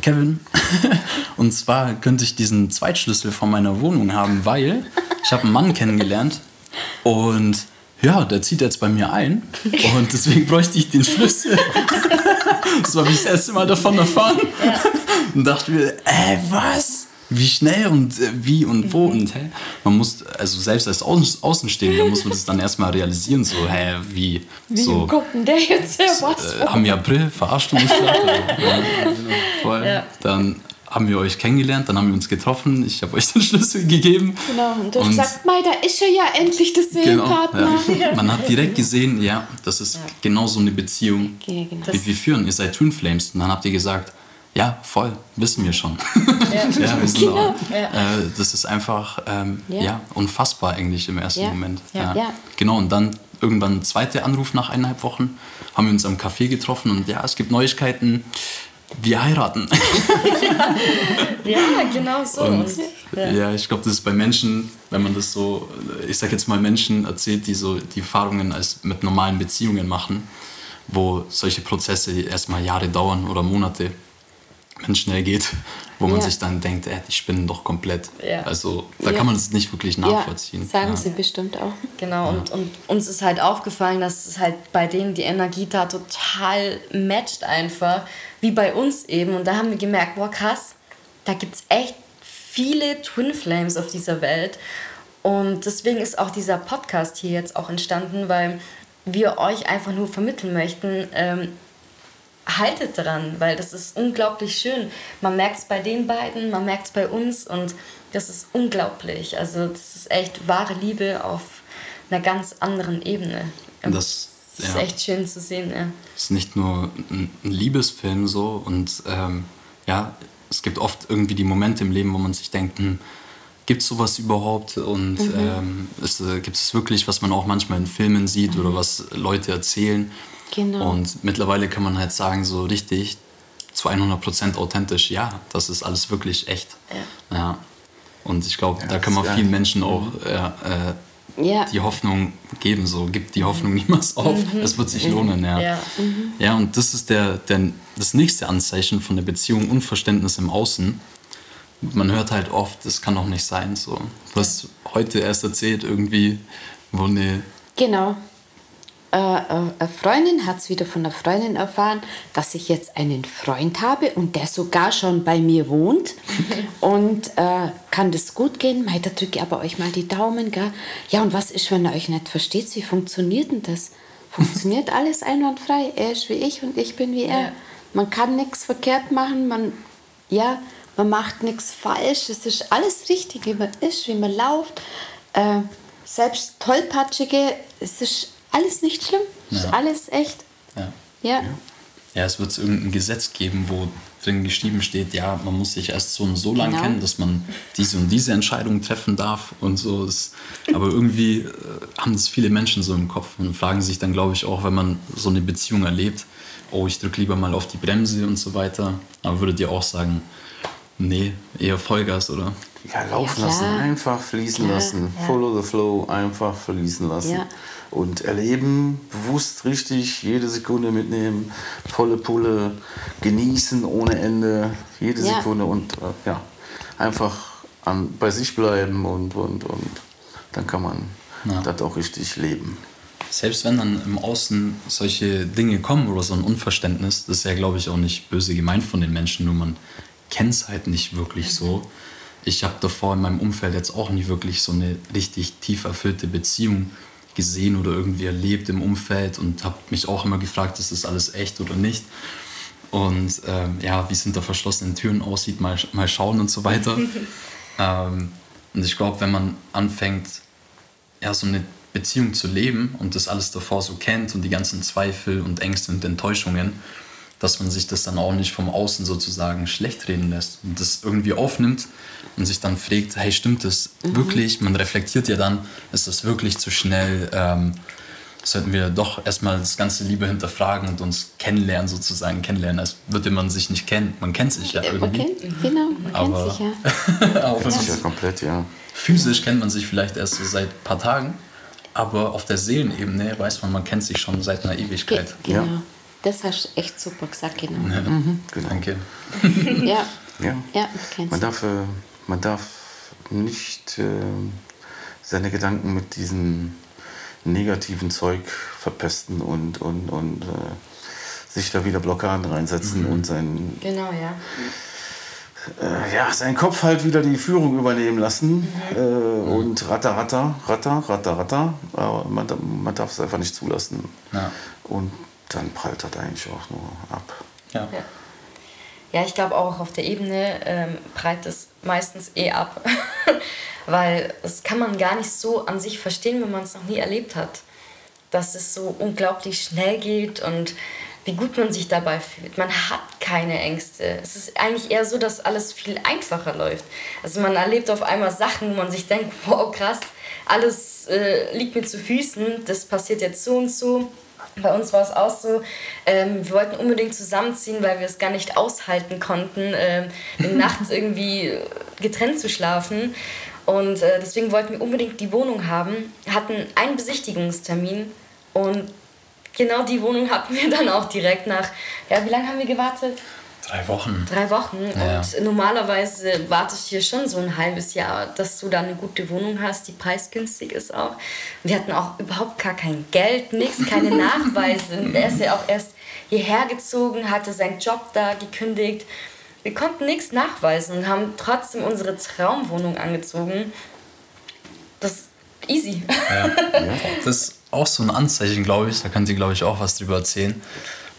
Kevin, und zwar könnte ich diesen Zweitschlüssel von meiner Wohnung haben, weil ich habe einen Mann kennengelernt und ja, der zieht jetzt bei mir ein und deswegen bräuchte ich den Schlüssel. so habe ich das erste Mal davon erfahren ja. und dachte mir, ey, was? Wie schnell und äh, wie und wo mhm. und hä? Man muss, also selbst als Außen Außenstehender muss man das dann erstmal realisieren, so, hä, wie? Wie so, kommt denn der jetzt her? Was? Äh, haben wir April, verarscht du mich gerade? ja, voll. Ja. Dann haben wir euch kennengelernt, dann haben wir uns getroffen, ich habe euch den Schlüssel gegeben. Genau, und du hast gesagt, Mai, da ist er ja endlich der Seelenpartner. Genau, ja. Man hat direkt gesehen, ja, das ist ja. genau so eine Beziehung, okay, genau. wie wir führen. Ihr seid Twin Flames. Und dann habt ihr gesagt, ja, voll, wissen wir schon. Ja, ja wir sind genau. auch, äh, das ist einfach ähm, ja. ja. unfassbar eigentlich im ersten Moment. Ja. Genau, und dann irgendwann ein zweiter Anruf nach eineinhalb Wochen, haben wir uns am Café getroffen und ja, es gibt Neuigkeiten wir heiraten. ja, genau so. Und, ja. ja. ich glaube, das ist bei Menschen, wenn man das so, ich sag jetzt mal Menschen erzählt, die so die Erfahrungen als mit normalen Beziehungen machen, wo solche Prozesse erstmal Jahre dauern oder Monate, wenn es schnell geht, wo man ja. sich dann denkt, ey, die spinnen doch komplett. Ja. Also da kann man es nicht wirklich nachvollziehen. sagen sie bestimmt auch. Genau, und, und uns ist halt aufgefallen, dass es halt bei denen die Energie da total matcht einfach wie bei uns eben. Und da haben wir gemerkt, boah, krass, da gibt es echt viele Twin Flames auf dieser Welt. Und deswegen ist auch dieser Podcast hier jetzt auch entstanden, weil wir euch einfach nur vermitteln möchten, ähm, haltet dran, weil das ist unglaublich schön. Man merkt es bei den beiden, man merkt es bei uns und das ist unglaublich. Also das ist echt wahre Liebe auf einer ganz anderen Ebene. Das das ist ja. echt schön zu sehen, ja. Es ist nicht nur ein, Liebesfilm so und ähm, ja, es gibt oft irgendwie die Momente im Leben, wo man sich denkt, hm, gibt es sowas überhaupt und mhm. ähm, äh, gibt es wirklich, was man auch manchmal in Filmen sieht mhm. oder was Leute erzählen. Genau. Und mittlerweile kann man halt sagen, so richtig zu 100% authentisch, ja, das ist alles wirklich echt. Ja. ja. Und ich glaube, ja, da kann man vielen Menschen auch mhm. äh, ja. die Hoffnung geben. So, gibt die Hoffnung niemals auf. Mhm. Es wird sich lohnen. Ja, ja. Mhm. ja und das ist der, der, das nächste Anzeichen von der Beziehung, Unverständnis im Außen. Man hört halt oft, das kann doch nicht sein. So. Was heute erst erzählt, irgendwie, wo eine. Genau. Äh, äh, eine Freundin hat es wieder von einer Freundin erfahren, dass ich jetzt einen Freund habe und der sogar schon bei mir wohnt. und äh, kann das gut gehen? Mei, da drücke ich aber euch mal die Daumen. Gell? Ja, und was ist, wenn ihr euch nicht versteht? Wie funktioniert denn das? Funktioniert alles einwandfrei? Er ist wie ich und ich bin wie er. Ja. Man kann nichts verkehrt machen. Man, ja, man macht nichts falsch. Es ist alles richtig, wie man ist, wie man läuft. Äh, selbst tollpatschige, es ist alles nicht schlimm. Ja. Alles echt. Ja. ja. Ja, es wird irgendein Gesetz geben, wo drin geschrieben steht, ja, man muss sich erst so und so lang genau. kennen, dass man diese und diese Entscheidung treffen darf und so. aber irgendwie äh, haben das viele Menschen so im Kopf und fragen sich dann, glaube ich, auch, wenn man so eine Beziehung erlebt, oh, ich drücke lieber mal auf die Bremse und so weiter. Aber würdet ihr auch sagen, nee, eher Vollgas, oder? Ja, laufen ja, lassen, einfach fließen ja, lassen. Follow the flow, einfach fließen lassen und erleben, bewusst richtig, jede Sekunde mitnehmen, volle Pulle, genießen ohne Ende, jede ja. Sekunde und äh, ja, einfach an, bei sich bleiben und, und, und dann kann man ja. das auch richtig leben. Selbst wenn dann im Außen solche Dinge kommen oder so ein Unverständnis, das ist ja, glaube ich, auch nicht böse gemeint von den Menschen, nur man kennt es halt nicht wirklich so. Ich habe davor in meinem Umfeld jetzt auch nie wirklich so eine richtig tief erfüllte Beziehung gesehen oder irgendwie erlebt im Umfeld und habe mich auch immer gefragt, ist das alles echt oder nicht. Und ähm, ja, wie es hinter verschlossenen Türen aussieht, mal, mal schauen und so weiter. ähm, und ich glaube, wenn man anfängt, ja, so eine Beziehung zu leben und das alles davor so kennt und die ganzen Zweifel und Ängste und Enttäuschungen, dass man sich das dann auch nicht vom Außen sozusagen schlecht reden lässt und das irgendwie aufnimmt und sich dann fragt, hey, stimmt das Mhm. wirklich? Man reflektiert ja dann, ist das wirklich zu schnell? Ähm, sollten wir doch erstmal das ganze Liebe hinterfragen und uns kennenlernen, sozusagen kennenlernen, als würde man sich nicht kennen. Man kennt sich ja Man irgendwie. kennt, genau, man Aber- kennt sich ja. Auch wenn man Sicher, komplett, ja. Physisch kennt man sich vielleicht erst so seit ein paar Tagen, aber auf der Seelenebene weiß man, man kennt sich schon seit einer Ge Ewigkeit. genau. Ja. Das hast du echt super gesagt, genau. Ja, Genau. Danke. Ja, Ja. ja, man darf, äh, man darf nicht äh, seine Gedanken mit diesem negativen Zeug verpesten und, und, und äh, sich da wieder Blockaden reinsetzen und sein, Genau, ja. äh, ja, seinen Kopf halt wieder die Führung übernehmen lassen. Äh, und ratter, ratter, ratter, ratter, ratter. Aber man, man darf es einfach nicht zulassen. Ja. Und dann prallt das eigentlich auch nur ab. Ja. Ja. Ja, ich glaube auch auf der Ebene ähm, prallt es meistens eh ab. Weil das kann man gar nicht so an sich verstehen, wenn man es noch nie erlebt hat. Dass es so unglaublich schnell geht und wie gut man sich dabei fühlt. Man hat keine Ängste. Es ist eigentlich eher so, dass alles viel einfacher läuft. Also man erlebt auf einmal Sachen, wo man sich denkt, wow, krass, alles äh, liegt mir zu Füßen, das passiert jetzt so und so. Bei uns war es auch so, ähm, wir wollten unbedingt zusammenziehen, weil wir es gar nicht aushalten konnten, ähm, in Nacht irgendwie getrennt zu schlafen. Und äh, deswegen wollten wir unbedingt die Wohnung haben, hatten einen Besichtigungstermin und genau die Wohnung hatten wir dann auch direkt nach, ja, wie lange haben wir gewartet? Drei Wochen. Drei Wochen. Ja. Und normalerweise wartest du hier schon so ein halbes Jahr, dass du da eine gute Wohnung hast, die preisgünstig ist auch. Wir hatten auch überhaupt gar kein Geld, nichts, keine Nachweise. Er ist ja auch erst hierher gezogen, hatte seinen Job da gekündigt. Wir konnten nichts nachweisen und haben trotzdem unsere Traumwohnung angezogen. Das ist easy. Ja. Das ist auch so ein Anzeichen, glaube ich. Da könnt ihr, glaube ich, auch was drüber erzählen.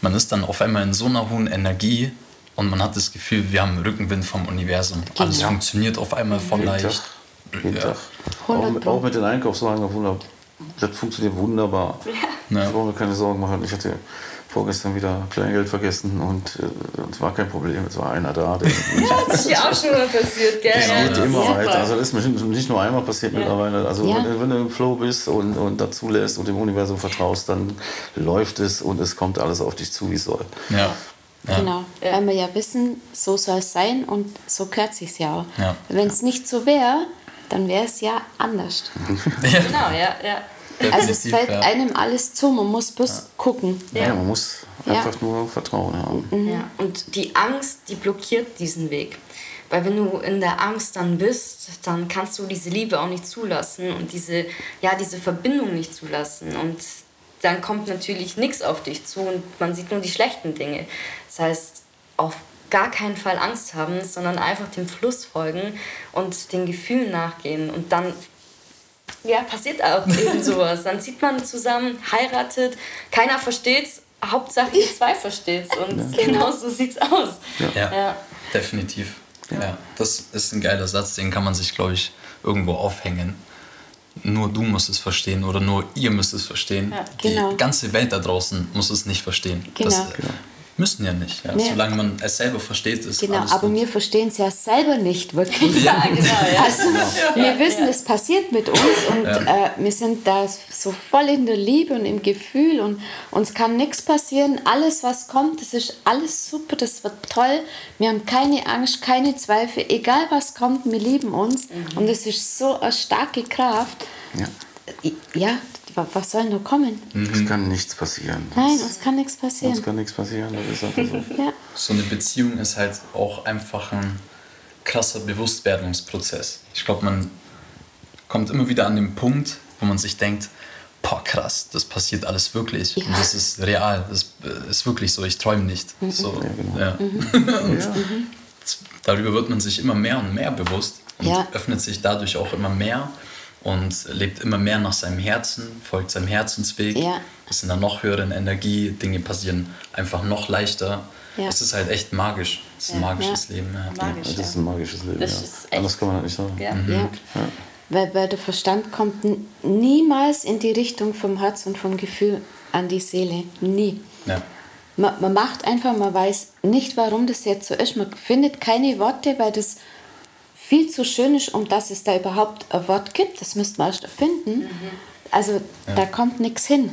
Man ist dann auf einmal in so einer hohen Energie und man hat das Gefühl, wir haben Rückenwind vom Universum. Alles Genau. funktioniert auf einmal voll Jeden Tag. leicht. Jeden Ja. Tag. 100 Auch mit, auch mit den Einkaufswagen, wunder- das funktioniert wunderbar. Ja. Ich brauche mir keine Sorgen machen. Ich hatte vorgestern wieder Kleingeld vergessen und äh, es war kein Problem. Es war einer da. Der Das ist ja auch schon mal passiert, gell? Es geht Ja. immer Super. weiter. Also das ist nicht nur einmal passiert mittlerweile. Also Ja. wenn, du- wenn du im Flow bist und, und dazu lässt und dem Universum vertraust, dann läuft es und es kommt alles auf dich zu, wie es soll. Ja. Ja. Genau, weil wir ja wissen, so soll es sein und so gehört sich ja auch. Ja. Wenn es nicht so wäre, dann wäre es ja anders. Genau, ja, ja. Also es fällt ja. einem alles zu, man muss bloß gucken. Ja. man muss Ja. einfach nur Vertrauen haben. Ja, und die Angst, die blockiert diesen Weg. Weil wenn du in der Angst dann bist, dann kannst du diese Liebe auch nicht zulassen und diese, ja, diese Verbindung nicht zulassen. Und dann kommt natürlich nichts auf dich zu und man sieht nur die schlechten Dinge. Das heißt, auf gar keinen Fall Angst haben, sondern einfach dem Fluss folgen und den Gefühlen nachgehen. Und dann ja, passiert auch eben sowas. Dann zieht man zusammen, heiratet, keiner versteht's, Hauptsache ihr zwei versteht's. Und genau so sieht's aus. Ja, Ja. definitiv. Ja. das ist ein geiler Satz, den kann man sich, glaube ich, irgendwo aufhängen. Nur du musst es verstehen oder nur ihr müsst es verstehen. Ja, genau. Die ganze Welt da draußen muss es nicht verstehen. Genau. Das äh, müssen ja nicht. Ja. Nee. Solange man es selber versteht, ist Genau, alles aber gut. wir verstehen es ja selber nicht wirklich. Ja, genau, ja. Also wir wissen, es passiert mit uns und äh, wir sind da so voll in der Liebe und im Gefühl und uns kann nichts passieren. Alles, was kommt, das ist alles super, das wird toll. Wir haben keine Angst, keine Zweifel, egal was kommt, wir lieben uns und es ist so eine starke Kraft. Ja. Was soll noch kommen? Es kann nichts passieren. Nein, uns kann nichts Uns passieren. kann nichts passieren. Das ist einfach so. Ja, So eine Beziehung ist halt auch einfach ein krasser Bewusstwerdungsprozess. Ich glaube, man kommt immer wieder an den Punkt, wo man sich denkt, boah krass, das passiert alles wirklich. Und Ja. das ist real, das äh, ist wirklich so, ich träume nicht. So, Ja, genau. ja. Und darüber wird man sich immer mehr und mehr bewusst und Ja. öffnet sich dadurch auch immer mehr und lebt immer mehr nach seinem Herzen, folgt seinem Herzensweg, Ja. ist in einer noch höheren Energie, Dinge passieren einfach noch leichter. Ja. Es ist halt echt magisch. Es ist ein Ja. magisches Leben. Ja. Magisch, Das ja. ist ein magisches Leben. Das ja. ist echt- Anders kann man das nicht sagen. Ja. ja. Weil, weil der Verstand kommt niemals in die Richtung vom Herz und vom Gefühl an die Seele. Nie. Ja. man, man macht einfach, man weiß nicht, warum das jetzt so ist. Man findet keine Worte, weil das viel zu schön ist, um dass es da überhaupt ein Wort gibt. Das müsste man erst erfinden. Mhm. Also ja. da kommt nichts hin.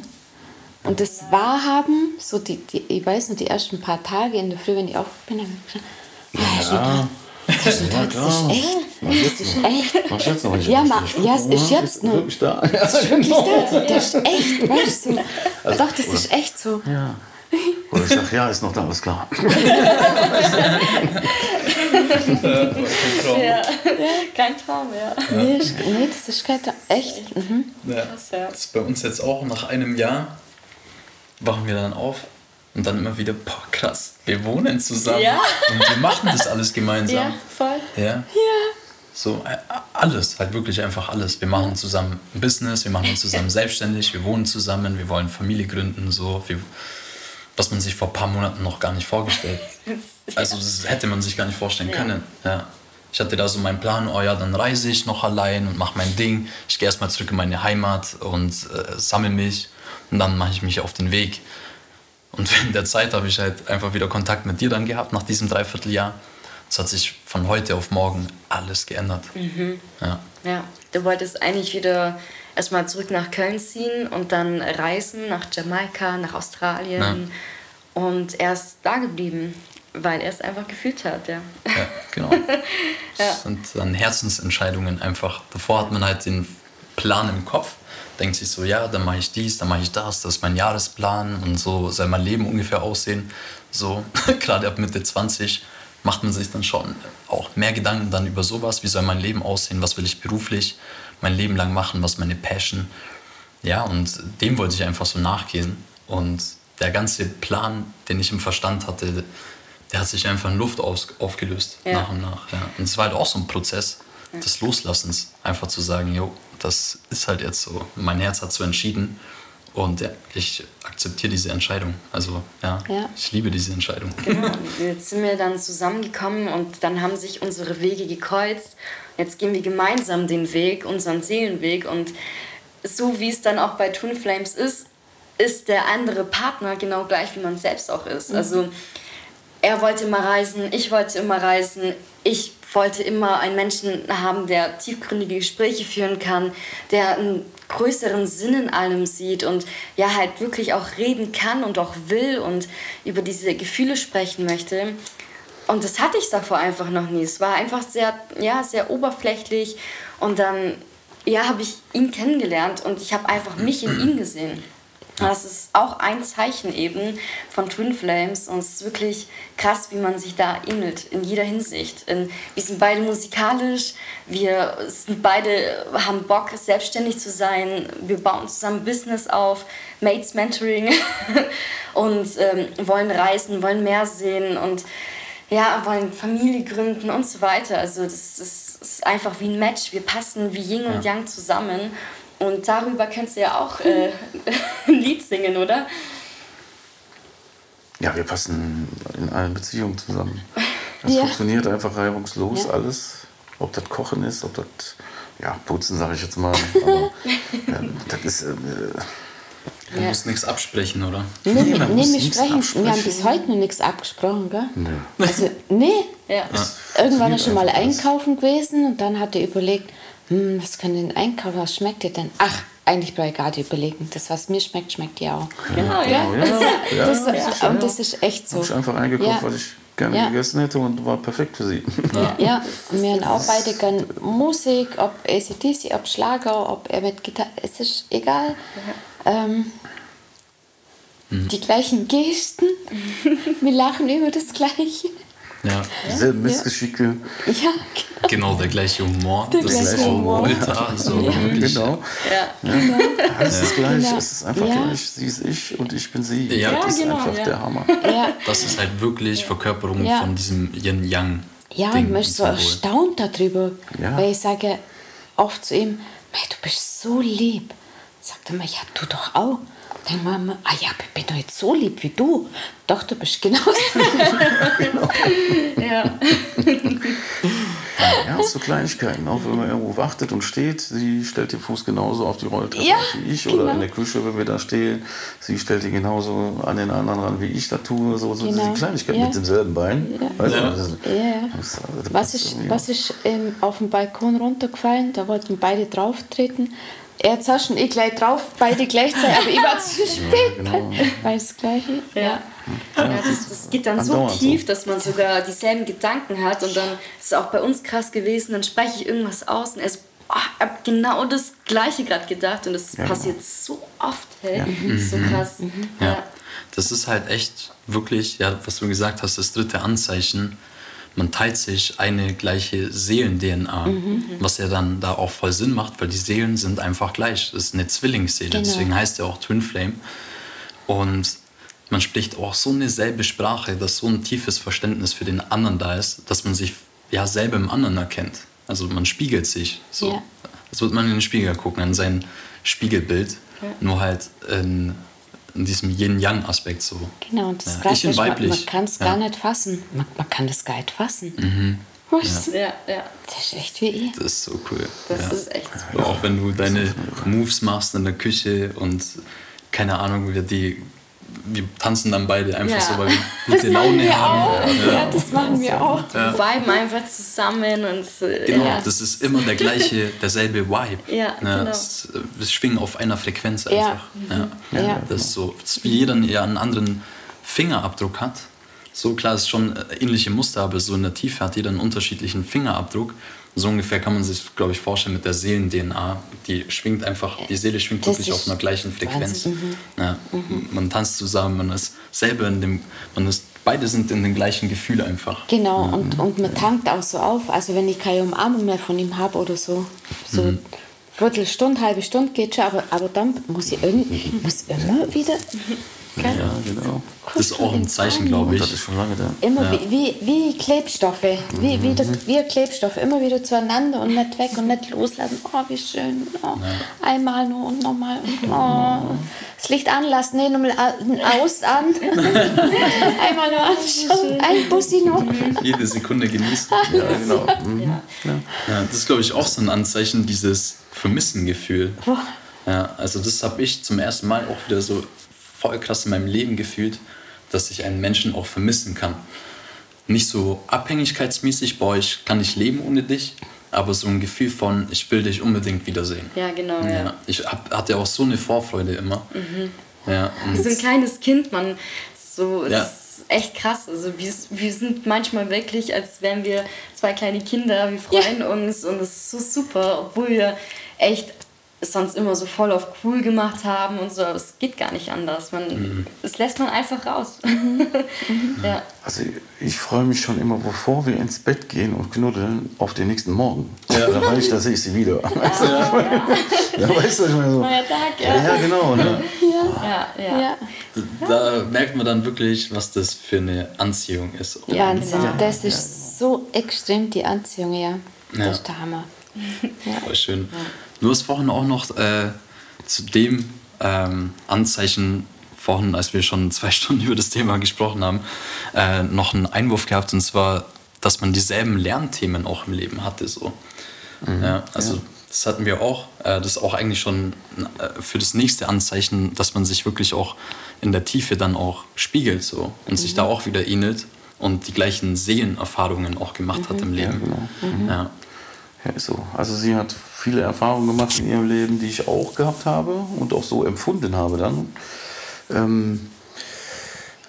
Und das Wahrhaben, so die, die, ich weiß noch, die ersten paar Tage in der Früh, wenn ich aufgewacht bin, habe ich gesagt, ja. Das ist, ja, das ist echt. Das ist echt. Noch? Ja, ma, ja, es ist jetzt noch. Wirklich da. Ja, ist wirklich da. Das ist echt, weißt du. Also, Doch, das ist echt so. Ja. Oder ich sage, ja, ist noch da, alles klar. ja. Kein Traum, ja. Nee, nee, das ist kein Traum. Echt? Mhm. Ja. Das ist bei uns jetzt auch nach einem Jahr wachen wir dann auf und dann immer wieder, boah, krass, wir wohnen zusammen ja. und wir machen das alles gemeinsam. Ja, voll. Ja. ja. So, äh, alles, halt wirklich einfach alles. Wir machen zusammen ein Business, wir machen uns zusammen selbstständig, wir wohnen zusammen, wir wollen Familie gründen, so, wir, was man sich vor ein paar Monaten noch gar nicht vorgestellt. Also das hätte man sich gar nicht vorstellen ja. können. Ja. Ich hatte da so meinen Plan, oh ja, dann reise ich noch allein und mache mein Ding. Ich gehe erstmal zurück in meine Heimat und äh, sammle mich und dann mache ich mich auf den Weg. Und in der Zeit habe ich halt einfach wieder Kontakt mit dir dann gehabt, nach diesem Dreivierteljahr. Es hat sich von heute auf morgen alles geändert. Mhm. Ja. ja, du wolltest eigentlich wieder erstmal zurück nach Köln ziehen und dann reisen nach Jamaika, nach Australien. Ja. Und er ist da geblieben, weil er es einfach gefühlt hat, ja. Ja, genau. ja. Das sind dann Herzensentscheidungen einfach. Davor hat man halt den Plan im Kopf denkt sich so, ja, dann mache ich dies, dann mache ich das, das ist mein Jahresplan und so soll mein Leben ungefähr aussehen. So, gerade ab Mitte 20 macht man sich dann schon auch mehr Gedanken dann über sowas, wie soll mein Leben aussehen, was will ich beruflich mein Leben lang machen, was meine Passion. Ja, und dem wollte ich einfach so nachgehen. Und der ganze Plan, den ich im Verstand hatte, der hat sich einfach in Luft aus, aufgelöst, ja. nach und nach. Ja. Und es war halt auch so ein Prozess des Loslassens, einfach zu sagen, jo, das ist halt jetzt so. Mein Herz hat so entschieden und ja, ich akzeptiere diese Entscheidung. Also ja, ja, ich liebe diese Entscheidung. Genau, jetzt sind wir dann zusammengekommen und dann haben sich unsere Wege gekreuzt. Jetzt gehen wir gemeinsam den Weg, unseren Seelenweg und so wie es dann auch bei Twin Flames ist, ist der andere Partner genau gleich, wie man selbst auch ist. Mhm. Also er wollte immer reisen, ich wollte immer reisen, ich wollte immer einen Menschen haben, der tiefgründige Gespräche führen kann, der einen größeren Sinn in allem sieht und ja halt wirklich auch reden kann und auch will und über diese Gefühle sprechen möchte. Und das hatte ich davor einfach noch nie. Es war einfach sehr, ja, sehr oberflächlich und dann ja, habe ich ihn kennengelernt und ich habe einfach mich in ihm gesehen. Das ist auch ein Zeichen eben von Twin Flames und es ist wirklich krass, wie man sich da ähnelt in jeder Hinsicht. In, wir sind beide musikalisch, wir sind beide haben Bock selbstständig zu sein, wir bauen zusammen Business auf, Mates Mentoring und ähm, wollen reisen, wollen mehr sehen und ja, wollen Familie gründen und so weiter. Also das, das ist einfach wie ein Match. Wir passen wie Yin und Yang zusammen und darüber kannst du ja auch äh, ein Lied singen, oder? Ja, wir passen in allen Beziehungen zusammen. Es ja. funktioniert einfach reibungslos ja. alles. Ob das Kochen ist, ob das, ja, Putzen sage ich jetzt mal. Aber ja, das ist. Äh, Du ja. musst nichts absprechen, oder? Nee, nee, nee wir, sprechen, wir haben bis heute noch nichts abgesprochen, gell? Nee. Also, nee. Ja. Irgendwann ist schon mal einkaufen gewesen und dann hat er überlegt, hm, was kann denn einkaufen, was schmeckt dir denn? Ach, eigentlich brauche ich gar nicht überlegen. Das, was mir schmeckt, schmeckt dir auch. Genau, ja. ja. ja. Das, ja. Und das ist echt so. Habe ich einfach eingekauft, was ich gerne ja. gegessen hätte und war perfekt für sie. Ja, ja. wir haben auch beide gerne Musik, ob ACDC, ob Schlager, ob er mit Gitarre, es ist egal. Ähm, mhm. Die gleichen Gesten, wir lachen über das Gleiche. Ja. Dieselben Missgeschicke. Ja, genau. genau. der gleiche Humor. Der das gleiche ist Humor. Ultra, so ja. Genau. Ja. genau. Alles ist gleich. Genau. Es ist einfach gleich. Sie ist ich und ich bin sie. Ja, das genau, ist einfach der Hammer. Das ist halt wirklich Verkörperung von diesem Yin-Yang. Ja, und man ist so erstaunt darüber. Weil ich sage oft zu ihm, du bist so lieb. Sagt er mir, ja, du doch auch. Dann Mama, ah ja, ich bin doch nicht so lieb wie du. Doch, du bist genauso. ja. ja. auch so Kleinigkeiten. Auch wenn man irgendwo wartet und steht, sie stellt den Fuß genauso auf die Rolltreppe Ja, wie ich. genau. Oder in der Küche, wenn wir da stehen, sie stellt die genauso an den anderen ran, wie ich das tue. So, so Genau. die Kleinigkeiten Ja. mit demselben Bein. Weißt du, Ja. ist- Ja, ja. das- das Was ist, was ist ähm, auf dem Balkon runtergefallen? Da wollten beide drauf Er hat zwar schon ich gleich drauf, beide gleichzeitig, aber ich war zu spät. genau. Weil das Gleiche. Ja. Ja, das, das geht dann so Andauernd tief, so. dass man sogar dieselben Gedanken hat. Und dann ist es auch bei uns krass gewesen. Dann spreche ich irgendwas aus und er ist, oh, ich habe genau das Gleiche gerade gedacht. Und das Ja, passiert so oft. Hey. Das ist so krass. Ja. Ja. Das ist halt echt wirklich, ja, was du gesagt hast, das dritte Anzeichen. Man teilt sich eine gleiche Seelen-DNA, was ja dann da auch voll Sinn macht, weil die Seelen sind einfach gleich. Das ist eine Zwillingsseele, Genau. deswegen heißt er auch Twin Flame. Und man spricht auch so eine selbe Sprache, dass so ein tiefes Verständnis für den anderen da ist, dass man sich ja selber im anderen erkennt. Also man spiegelt sich. So. Ja. Als würde man in den Spiegel gucken, an sein Spiegelbild. Nur halt in, in diesem Yin-Yang-Aspekt so. Genau, das Ja, ich in ist, man, weiblich. man kann es Ja. gar nicht fassen. Man, man kann das gar nicht fassen. Was? Ja, ja. Das ist echt wie ich. Das ist so cool. Das ja. ist echt so. Auch wenn du deine Moves machst in der Küche und keine Ahnung, wir, die, wir tanzen dann beide einfach Ja. so, weil wir gute Laune wir haben. auch. Ja, das machen wir auch. Wir viben einfach zusammen und äh, Genau, ja. das ist immer der gleiche, derselbe Vibe. Ja, genau. es, wir schwingen auf einer Frequenz Ja. einfach. Ja. Ja. Das ist so, das wie jeder ja einen anderen Fingerabdruck hat. So klar ist schon äh, ähnliche Muster, aber so in der Tiefe hat jeder einen unterschiedlichen Fingerabdruck. So ungefähr kann man sich, glaube ich, vorstellen mit der Seelen-DNA. Die schwingt einfach, die Seele schwingt Das wirklich auf einer gleichen Frequenz. Wahnsinn. Ja. Man tanzt zusammen, man ist selber in dem, man ist, beide sind in dem gleichen Gefühl einfach. Genau, und, und man tankt auch so auf. Also wenn ich keine Umarmung mehr von ihm habe oder so, so Viertelstunde, halbe Stunde geht schon, aber, aber dann muss ich irgendwie, muss immer wieder, Ja, genau. Das ist auch ein Zeichen, glaube Das ich. ist schon lange da. immer wie, wie, wie Klebstoffe, wie, wie, der, wie ein Klebstoff, immer wieder zueinander und nicht weg und nicht loslassen. Oh, wie schön. Oh, Einmal nur und nochmal. Oh, das Licht anlassen, nee, nochmal a- aus, an. Einmal nur anschauen, ein Bussi noch. Jede Sekunde genießen. Ja, genau. Mhm. Ja, das ist, glaube ich, auch so ein Anzeichen, dieses Vermissengefühl. Ja, also das habe ich zum ersten Mal auch wieder so voll krass in meinem Leben gefühlt, dass ich einen Menschen auch vermissen kann. Nicht so abhängigkeitsmäßig, boah, ich kann nicht leben ohne dich, aber so ein Gefühl von, ich will dich unbedingt wiedersehen. Ja, genau, ja. Ja, ich hab, hatte auch so eine Vorfreude immer. Ja, und so ein kleines Kind, man so, Ja. das ist echt krass. Also wir, wir sind manchmal wirklich, als wären wir zwei kleine Kinder, wir freuen uns und es ist so super, obwohl wir echt es sonst immer so voll auf cool gemacht haben und so, aber es geht gar nicht anders. Man, Das lässt man einfach raus. ja. Also ich freue mich schon immer, bevor wir ins Bett gehen und knuddeln, auf den nächsten Morgen. Ja. Da weiß ich, da sehe ich sie wieder. Weißt du, ja, weißt du, ich meine so. Neuer Tag, Ja, ja. ja, genau. Ne? Ja, ja. Ja, da merkt man dann wirklich, was das für eine Anziehung ist. Ja, Wahnsinn. genau. Das ist so extrem die Anziehung, ja. Das Ja. ist der Hammer. Voll schön. Du hast vorhin auch noch äh, zu dem ähm, Anzeichen, vorhin, als wir schon zwei Stunden über das Thema gesprochen haben, äh, noch einen Einwurf gehabt, und zwar, dass man dieselben Lernthemen auch im Leben hatte. So. ja, also das hatten wir auch. Äh, das ist auch eigentlich schon äh, für das nächste Anzeichen, dass man sich wirklich auch in der Tiefe dann auch spiegelt so, und sich da auch wieder ähnelt und die gleichen Seelenerfahrungen auch gemacht hat im Leben. genau. Ja. Ja, ist so. Also sie hat viele Erfahrungen gemacht in ihrem Leben, die ich auch gehabt habe und auch so empfunden habe dann. Ähm,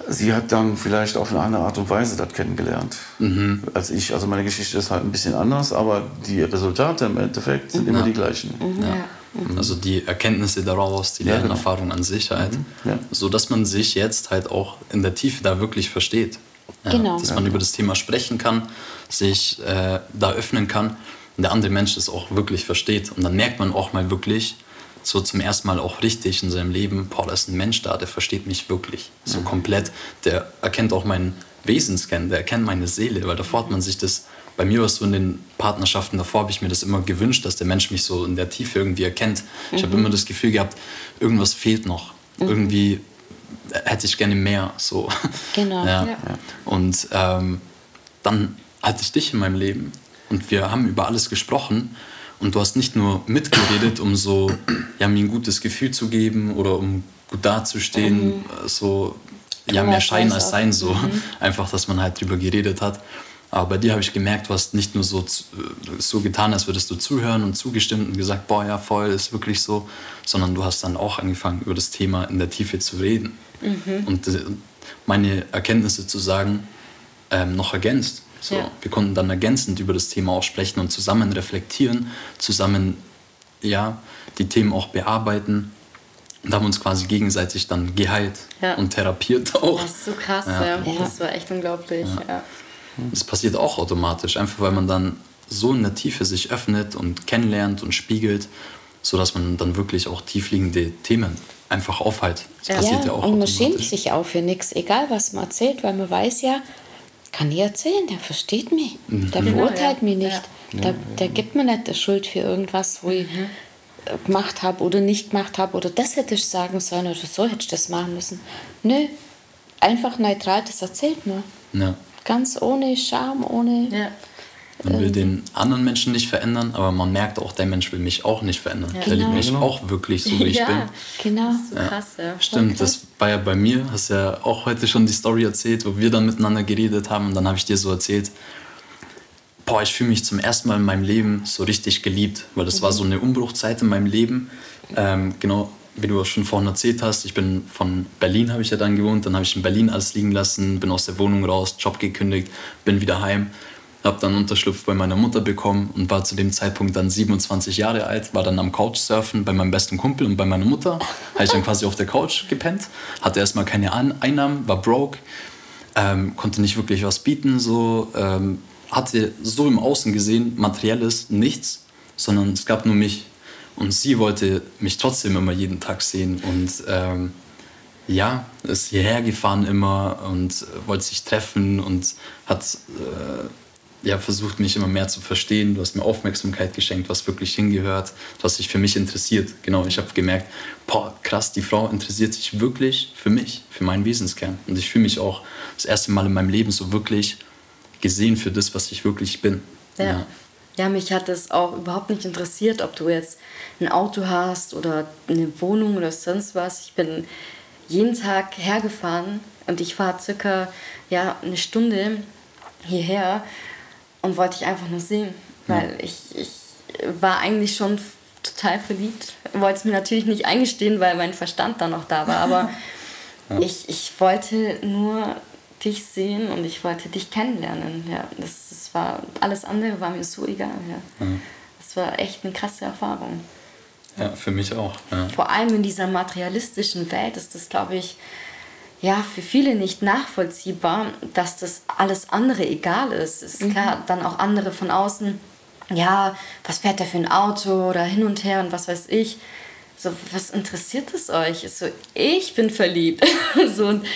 sie hat dann vielleicht auf eine andere Art und Weise das kennengelernt als ich. Also meine Geschichte ist halt ein bisschen anders, aber die Resultate im Endeffekt sind immer die gleichen. Ja. Also die Erkenntnisse daraus, die Ja, genau. Lernerfahrung an sich halt. Ja. So dass man sich jetzt halt auch in der Tiefe da wirklich versteht. Ja, Genau. Dass man über das Thema sprechen kann, sich äh, da öffnen kann und der andere Mensch es auch wirklich versteht. Und dann merkt man auch mal wirklich, so zum ersten Mal auch richtig in seinem Leben, boah, da ist ein Mensch da, der versteht mich wirklich. So komplett. Der erkennt auch meinen Wesenskern, der erkennt meine Seele, weil davor hat man sich das, bei mir war es so in den Partnerschaften davor, habe ich mir das immer gewünscht, dass der Mensch mich so in der Tiefe irgendwie erkennt. Ich habe immer das Gefühl gehabt, irgendwas fehlt noch. Irgendwie hätte ich gerne mehr. So. Genau. Ja. Ja. Und ähm, dann hatte ich dich in meinem Leben. Und wir haben über alles gesprochen. Und du hast nicht nur mitgeredet, um so, ja, mir ein gutes Gefühl zu geben oder um gut dazustehen, mhm. so, ja, mehr Schein als Sein, so. Mhm. Einfach, dass man halt drüber geredet hat. Aber bei dir habe ich gemerkt, du hast nicht nur so, so getan, als würdest du zuhören und zugestimmt und gesagt, boah, ja, voll, ist wirklich so, sondern du hast dann auch angefangen, über das Thema in der Tiefe zu reden. Mhm. Und äh, meine Erkenntnisse zu sagen, ähm, noch ergänzt. So, ja. Wir konnten dann ergänzend über das Thema auch sprechen und zusammen reflektieren, zusammen ja, die Themen auch bearbeiten und haben uns quasi gegenseitig dann geheilt ja. und therapiert auch. Das ist so krass, ja. ja. Das war echt unglaublich. Ja. Das passiert auch automatisch, einfach weil man dann so in der Tiefe sich öffnet und kennenlernt und spiegelt, sodass man dann wirklich auch tiefliegende Themen einfach aufhält. Das passiert ja, ja auch und man schämt sich auch für nichts, egal was man erzählt, weil man weiß ja, kann ich erzählen, der versteht mich, mhm. der verurteilt mich nicht, ja. der, der gibt mir nicht die Schuld für irgendwas, wo ich mhm. gemacht habe oder nicht gemacht habe oder das hätte ich sagen sollen oder so hätte ich das machen müssen. Nö, einfach neutral, das erzählt mir. Ja. Ganz ohne Scham, ohne. Ja. Man will den anderen Menschen nicht verändern, aber man merkt auch, der Mensch will mich auch nicht verändern. Ja. Der genau. liebt mich genau. auch wirklich so, wie ich ja, bin. Genau, das ist so krass, ja. Stimmt, das war ja bei mir, hast ja auch heute schon die Story erzählt, wo wir dann miteinander geredet haben und dann habe ich dir so erzählt, boah, ich fühle mich zum ersten Mal in meinem Leben so richtig geliebt, weil das mhm. war so eine Umbruchzeit in meinem Leben. Ähm, genau, wie du schon vorhin erzählt hast, ich bin von Berlin, habe ich ja dann gewohnt, dann habe ich in Berlin alles liegen lassen, bin aus der Wohnung raus, Job gekündigt, bin wieder heim, habe dann Unterschlupf bei meiner Mutter bekommen und war zu dem Zeitpunkt dann 27 Jahre alt, war dann am Couchsurfen bei meinem besten Kumpel und bei meiner Mutter, habe ich dann quasi auf der Couch gepennt, hatte erstmal keine Einnahmen, war broke, ähm, konnte nicht wirklich was bieten, so, ähm, hatte so im Außen gesehen materielles nichts, sondern es gab nur mich. Und sie wollte mich trotzdem immer jeden Tag sehen und ähm, ja, ist hierher gefahren immer und wollte sich treffen und hat äh, ja, versucht, mich immer mehr zu verstehen. Du hast mir Aufmerksamkeit geschenkt, was wirklich hingehört, was sich für mich interessiert. Genau, ich habe gemerkt, boah, krass, die Frau interessiert sich wirklich für mich, für meinen Wesenskern. Und ich fühle mich auch das erste Mal in meinem Leben so wirklich gesehen für das, was ich wirklich bin. ja. ja. Ja, mich hat es auch überhaupt nicht interessiert, ob du jetzt ein Auto hast oder eine Wohnung oder sonst was. Ich bin jeden Tag hergefahren und ich fahre circa ja, eine Stunde hierher und wollte dich einfach nur sehen, weil ja. ich, ich war eigentlich schon total verliebt. Wollte es mir natürlich nicht eingestehen, weil mein Verstand da noch da war, aber ja. ich, ich wollte nur dich sehen und ich wollte dich kennenlernen. Ja, das, das war, alles andere war mir so egal. Ja. Mhm. Das war echt eine krasse Erfahrung. Ja, für mich auch. Ja. Vor allem in dieser materialistischen Welt ist das, glaube ich, ja, für viele nicht nachvollziehbar, dass das alles andere egal ist. Es ist mhm. klar, dann auch andere von außen, ja, was fährt der für ein Auto oder hin und her und was weiß ich. So, was interessiert es euch? So, ich bin verliebt. so, und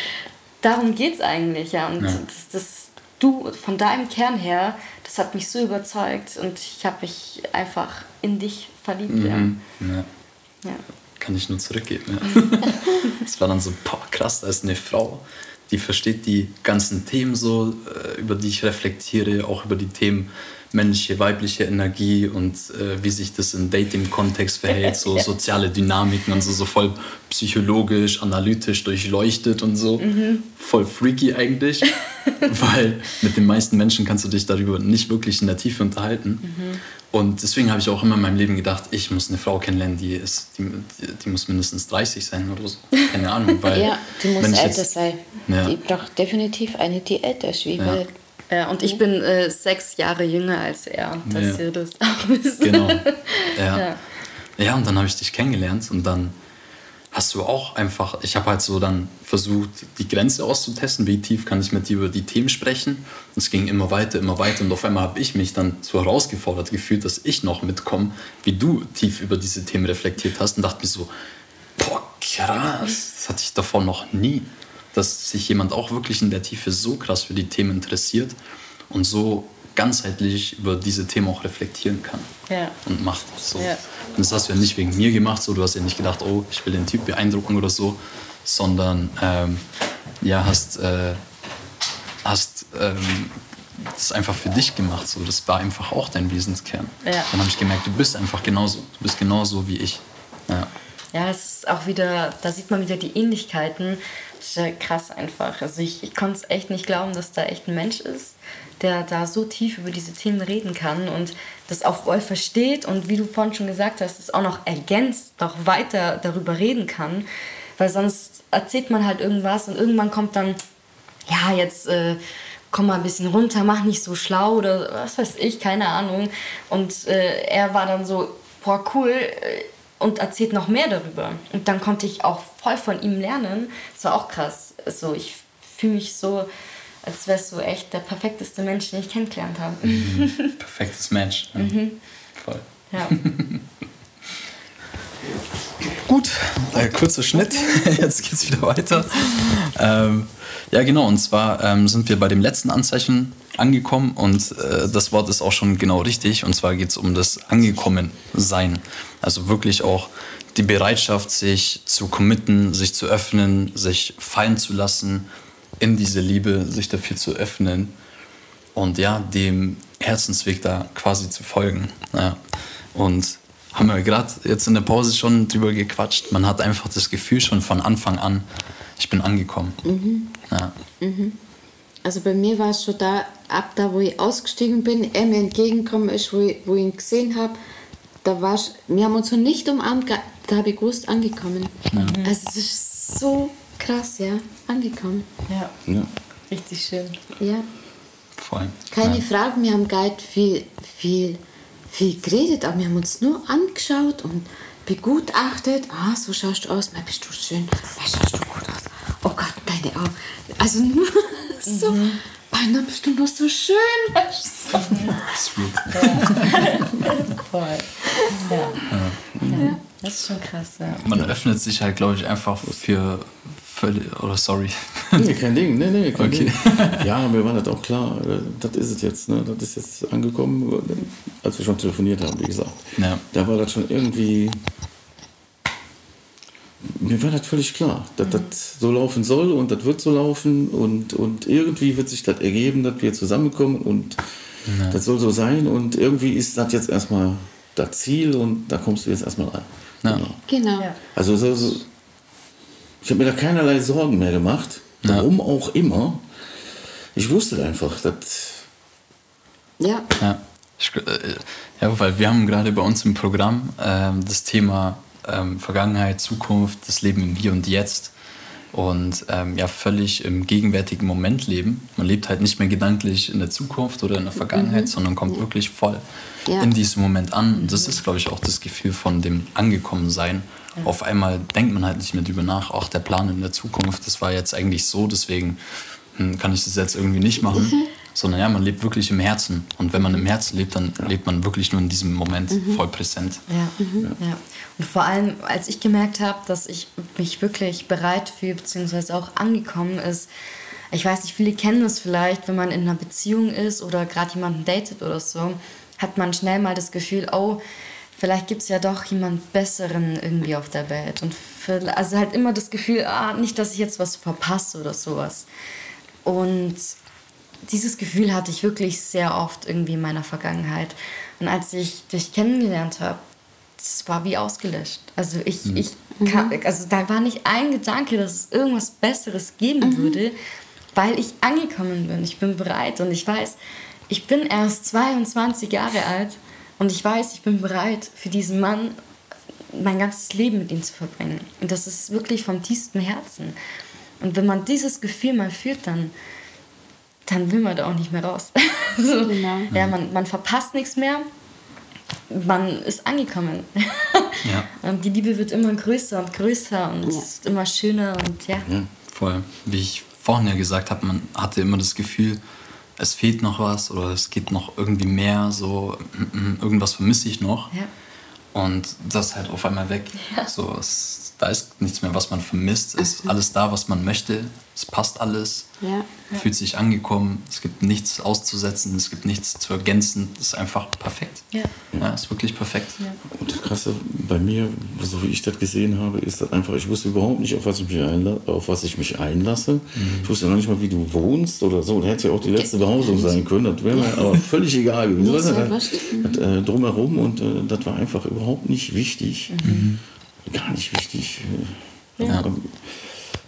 darum geht es eigentlich, ja. Und ja. Das, das, du von deinem Kern her, das hat mich so überzeugt und ich habe mich einfach in dich verliebt, mhm. ja. ja. Kann ich nur zurückgeben, ja. Es war dann so, boah, krass, da ist eine Frau, die versteht die ganzen Themen so, äh, über die ich reflektiere, auch über die Themen männliche, weibliche Energie und äh, wie sich das im Dating-Kontext verhält, so soziale Dynamiken und so, so voll psychologisch, analytisch durchleuchtet und so. Mhm. Voll freaky eigentlich, weil mit den meisten Menschen kannst du dich darüber nicht wirklich in der Tiefe unterhalten. Mhm. Und deswegen habe ich auch immer in meinem Leben gedacht, ich muss eine Frau kennenlernen, die ist, die, die, muss mindestens 30 sein oder so. Keine Ahnung. Weil, ja, die muss älter jetzt, sein. Ja. Die braucht definitiv eine, die älter ist, wie ja. Ja, und ich bin äh, sechs Jahre jünger als er, dass ja. ihr das auch wisst. Genau. Ja. ja. ja und dann habe ich dich kennengelernt und dann hast du auch einfach, ich habe halt so dann versucht, die Grenze auszutesten, wie tief kann ich mit dir über die Themen sprechen. Und es ging immer weiter, immer weiter und auf einmal habe ich mich dann so herausgefordert gefühlt, dass ich noch mitkomme, wie du tief über diese Themen reflektiert hast und dachte mir so, boah, krass, das hatte ich davor noch nie dass sich jemand auch wirklich in der Tiefe so krass für die Themen interessiert und so ganzheitlich über diese Themen auch reflektieren kann ja. und macht. So. Ja. Und das hast du ja nicht wegen mir gemacht, so du hast ja nicht gedacht, oh, ich will den Typ beeindrucken oder so, sondern ähm, ja, hast, äh, hast ähm, das einfach für dich gemacht. So. Das war einfach auch dein Wesenskern. Ja. Dann habe ich gemerkt, du bist einfach genauso. Du bist genauso wie ich. Ja. Ja, es ist auch wieder, da sieht man wieder die Ähnlichkeiten. Das ist ja krass einfach. Also ich, ich konnte es echt nicht glauben, dass da echt ein Mensch ist, der da so tief über diese Themen reden kann und das auch voll versteht und wie du vorhin schon gesagt hast, es auch noch ergänzt, noch weiter darüber reden kann. Weil sonst erzählt man halt irgendwas und irgendwann kommt dann, ja, jetzt äh, komm mal ein bisschen runter, mach nicht so schlau oder was weiß ich, keine Ahnung. Und äh, er war dann so, boah, cool. Äh, und erzählt noch mehr darüber. Und dann konnte ich auch voll von ihm lernen. Das war auch krass. Also ich fühle mich so, als wärst du echt der perfekteste Mensch, den ich kennengelernt habe. Mhm. Perfektes Match. Ja. Mhm. Voll. Ja. Gut, äh, kurzer Schnitt. Jetzt geht's wieder weiter. Ähm, ja, genau. Und zwar ähm, sind wir bei dem letzten Anzeichen angekommen und äh, das Wort ist auch schon genau richtig. Und zwar geht es um das Angekommensein. Also wirklich auch die Bereitschaft, sich zu committen, sich zu öffnen, sich fallen zu lassen in diese Liebe, sich dafür zu öffnen und ja, dem Herzensweg da quasi zu folgen. Ja. Und haben wir gerade jetzt in der Pause schon drüber gequatscht. Man hat einfach das Gefühl schon von Anfang an, ich bin angekommen. Mhm. Ja. Mhm. Also bei mir war es schon da, ab da, wo ich ausgestiegen bin, er mir entgegengekommen ist, wo ich, wo ich ihn gesehen habe, da war ich, wir haben uns noch nicht umarmt, da habe ich gewusst, angekommen. Ja. Also es ist so krass, ja, angekommen. ja. Ja. Richtig schön. Ja, Voll. keine ja. Frage, wir haben Guide viel, viel, viel geredet, aber wir haben uns nur angeschaut und begutachtet. Ah, so schaust du aus, mal bist du schön, mal schaust du gut aus. Oh Gott, deine Augen. Also nur so, Mann, dann bist du noch so schön. Sweet. Voll. Ja. ja. Das ist schon krass, ja. Man öffnet sich halt, glaube ich, einfach für völlig, oder sorry. Nee, kein Ding, nee, nee, kein Okay. Ding. Ja, mir war das auch klar, äh, das ist es jetzt, ne? das ist jetzt angekommen, als wir schon telefoniert haben, wie gesagt. Ja. Da war das schon irgendwie, mir war das völlig klar, dass das so laufen soll und das wird so laufen und, und irgendwie wird sich das ergeben, dass wir zusammenkommen und das soll so sein und irgendwie ist das jetzt erstmal das Ziel und da kommst du jetzt erstmal rein. Ja. Genau. Genau. Ja. Also so, so, ich habe mir da keinerlei Sorgen mehr gemacht. Ja. Warum auch immer. Ich wusste einfach, dass Ja, Ja. Ich, äh, ja, weil wir haben gerade bei uns im Programm ähm, das Thema ähm, Vergangenheit, Zukunft, das Leben im Hier und Jetzt und ähm, ja völlig im gegenwärtigen Moment leben. Man lebt halt nicht mehr gedanklich in der Zukunft oder in der Vergangenheit, sondern kommt wirklich voll Ja. in diesem Moment an. Und das ist, glaube ich, auch das Gefühl von dem Angekommensein. Auf einmal denkt man halt nicht mehr drüber nach, auch der Plan in der Zukunft, das war jetzt eigentlich so, deswegen hm, kann ich das jetzt irgendwie nicht machen. Sondern ja, man lebt wirklich im Herzen. Und wenn man im Herzen lebt, dann lebt man wirklich nur in diesem Moment voll präsent. Ja. ja. Und vor allem, als ich gemerkt habe, dass ich mich wirklich bereit fühle, beziehungsweise auch angekommen ist, ich weiß nicht, viele kennen das vielleicht, wenn man in einer Beziehung ist oder gerade jemanden datet oder so, hat man schnell mal das Gefühl, oh, vielleicht gibt es ja doch jemand Besseren irgendwie auf der Welt. Und für, also halt immer das Gefühl, ah, nicht, dass ich jetzt was verpasse oder sowas. Und dieses Gefühl hatte ich wirklich sehr oft irgendwie in meiner Vergangenheit. Und als ich dich kennengelernt habe, das war wie ausgelöscht. Also ich, ich kann, also da war nicht ein Gedanke, dass es irgendwas Besseres geben würde, weil ich angekommen bin. Ich bin bereit und ich weiß, ich bin erst 22 Jahre alt und ich weiß, ich bin bereit für diesen Mann mein ganzes Leben mit ihm zu verbringen. Und das ist wirklich vom tiefsten Herzen. Und wenn man dieses Gefühl mal fühlt, dann, dann will man da auch nicht mehr raus. so, Genau. Ja, man, man verpasst nichts mehr. Man ist angekommen. Ja. Und die Liebe wird immer größer und größer und Ja. es ist immer schöner und ja. Voll. Wie ich vorhin ja gesagt habe, man hatte immer das Gefühl, es fehlt noch was oder es geht noch irgendwie mehr, so mm, mm, irgendwas vermisse ich noch. Ja. Und das ist halt auf einmal weg. Ja. So, es, da ist nichts mehr, was man vermisst. Es ist alles da, was man möchte. Es passt alles. Ja. Fühlt sich angekommen. Es gibt nichts auszusetzen. Es gibt nichts zu ergänzen. Es ist einfach perfekt. Ja. Ja, ist wirklich perfekt. Und das Krasse bei mir, so wie ich das gesehen habe, ist das einfach, ich wusste überhaupt nicht, auf was ich mich, einla auf was ich mich einlasse. Mhm. Ich wusste noch nicht mal, wie du wohnst oder so. Da hätte ja auch die letzte Behausung sein können. Das wäre mir aber völlig egal gewesen. Sehr das, wurscht. das, äh, drumherum und äh, das war einfach überhaupt nicht wichtig. Mhm. Gar nicht wichtig. Aber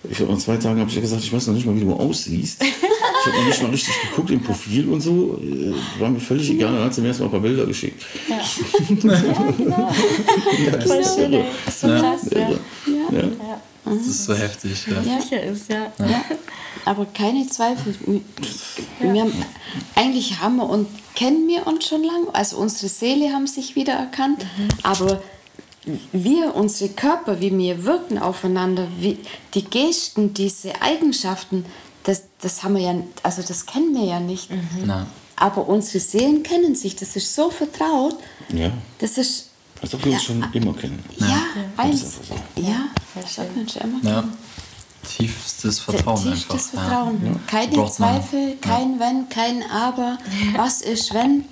Ich habe zwei Tagen habe ich ja gesagt, ich weiß noch nicht mal, wie du aussiehst. Ich habe noch nicht mal richtig geguckt im Profil und so. Äh, War mir völlig egal. Dann hat sie mir erst mal ein paar Bilder geschickt. Voll schön. So krass, ja. Ja. Das ist so heftig. Ja. Sicher ist, ja. Ja, aber keine Zweifel. Wir, wir haben, eigentlich haben wir und kennen wir uns schon lange. Also unsere Seele haben sich wieder erkannt. Aber wir, unsere Körper, wie wir wirken aufeinander, wie, die Gesten, diese Eigenschaften, das, das haben wir ja, also das kennen wir ja nicht. Na, Aber unsere Seelen kennen sich. Das ist so vertraut. ja. Das ist Als ob wir uns schon immer kennen. ja, eins. einfach so. Ja, das hat man schon immer ja. Tiefstes Vertrauen Tiefstes einfach. Vertrauen. Keine Braucht man. Zweifel, kein Wenn, kein Aber. Was ist, wenn?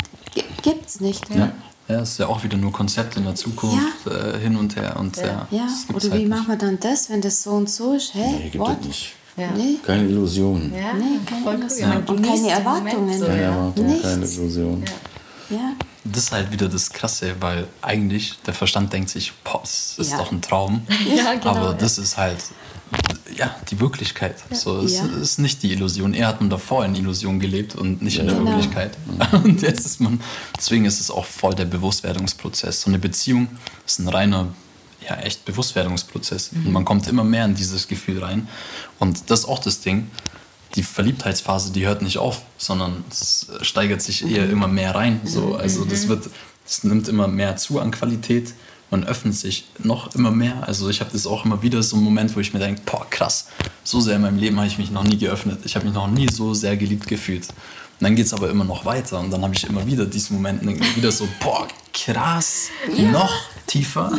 Gibt's nicht. Ja. Ja, es ist ja auch wieder nur Konzepte in der Zukunft äh, hin und her. Und, ja. Ja, oder halt wie machen wir dann das, wenn das so und so ist? Hä? Nee, gibt What? es nicht. Ja. Nee, Keine Illusion. Ja, Nee, keine voll cool. Illusion. Man Und keine Erwartungen. So, Keine ja. Erwartung, Nichts. keine Illusion. ja. Das ist halt wieder das Krasse, weil eigentlich der Verstand denkt sich, boah, das ist Ja. doch ein Traum. Ja, genau, Aber ja. das ist halt ja, die Wirklichkeit. So, es Ja. ist nicht die Illusion. Er hat man davor in Illusion gelebt und nicht in der Genau. Wirklichkeit. Und jetzt ist man, deswegen ist es auch voll der Bewusstwerdungsprozess. So eine Beziehung ist ein reiner, ja, echt Bewusstwerdungsprozess. Und man kommt immer mehr in dieses Gefühl rein. Und das ist auch das Ding. Die Verliebtheitsphase, die hört nicht auf, sondern es steigert sich eher immer mehr rein. So, also das wird, es nimmt immer mehr zu an Qualität. Man öffnet sich noch immer mehr. Also ich habe das auch immer wieder so einen Moment, wo ich mir denke, boah, krass, so sehr in meinem Leben habe ich mich noch nie geöffnet. Ich habe mich noch nie so sehr geliebt gefühlt. Und dann geht es aber immer noch weiter und dann habe ich immer wieder diesen Moment und denke wieder so, boah, krass, noch tiefer.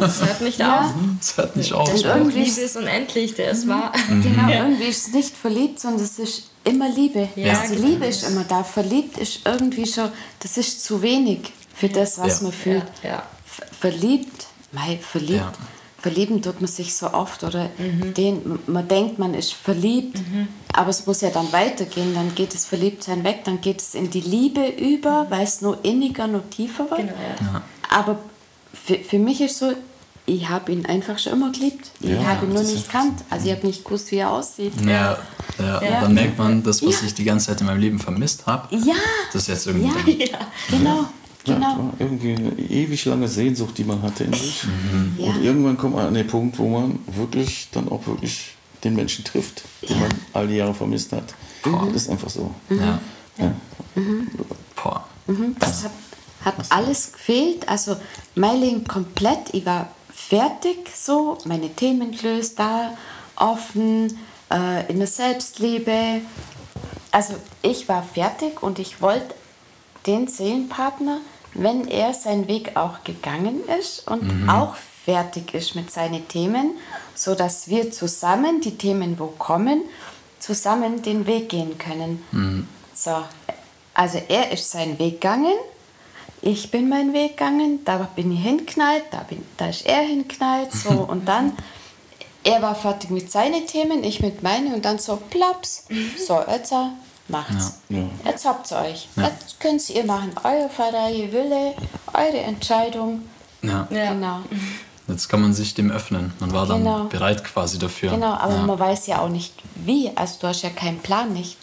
Das hört nicht auf. Das hört nicht auf. Auch irgendwie Liebe ist unendlich, der ist wahr. Genau, irgendwie ist es nicht verliebt, sondern es ist immer Liebe. Ja, Also die genau. Liebe ist immer da. Verliebt ist irgendwie schon, das ist zu wenig für das, was Ja. man fühlt. Ja, ja. Ver- Verliebt, mei, verliebt. Ja. Verlieben tut man sich so oft oder den, man denkt, man ist verliebt, aber es muss ja dann weitergehen, dann geht das Verliebtsein weg, dann geht es in die Liebe über, weil es nur inniger, nur tiefer wird. Genau, ja. Aber für, für mich ist so, ich habe ihn einfach schon immer geliebt. Ich Ja, habe ihn nur nicht einfach kannt. Also ich habe nicht gewusst, wie er aussieht. Ja, ja. Ja. dann merkt man, das, was Ja. ich die ganze Zeit in meinem Leben vermisst habe, Ja, das ist jetzt irgendwie ja, dann- genau, Ja, genau. war irgendwie eine ewig lange Sehnsucht, die man hatte in sich. Ja. Und irgendwann kommt man an den Punkt, wo man wirklich dann auch wirklich den Menschen trifft, den man all die Jahre vermisst hat. Das ist einfach so. Ja. Ja. Boah. Mhm, Das hat, hat alles gefehlt. Also mein Leben komplett. Ich war fertig so, meine Themen gelöst, da offen, äh, in der Selbstliebe. Also ich war fertig und ich wollte den Seelenpartner, wenn er seinen Weg auch gegangen ist und auch fertig ist mit seinen Themen, so dass wir zusammen die Themen, wo kommen, zusammen den Weg gehen können. So, also er ist seinen Weg gegangen, ich bin meinen Weg gegangen, da bin ich hinknallt, da, bin, da ist er hinknallt, so und dann er war fertig mit seinen Themen, ich mit meinen und dann so plaps, so jetzt äh, macht's. Ja. Jetzt habt ihr euch. Jetzt könnt ihr machen, euer freie Wille, eure Entscheidung. Ja. Ja. Genau. Jetzt kann man sich dem öffnen. Man war dann Genau. bereit quasi dafür. Genau, aber ja. man weiß ja auch nicht wie. Also du hast ja keinen Plan nicht.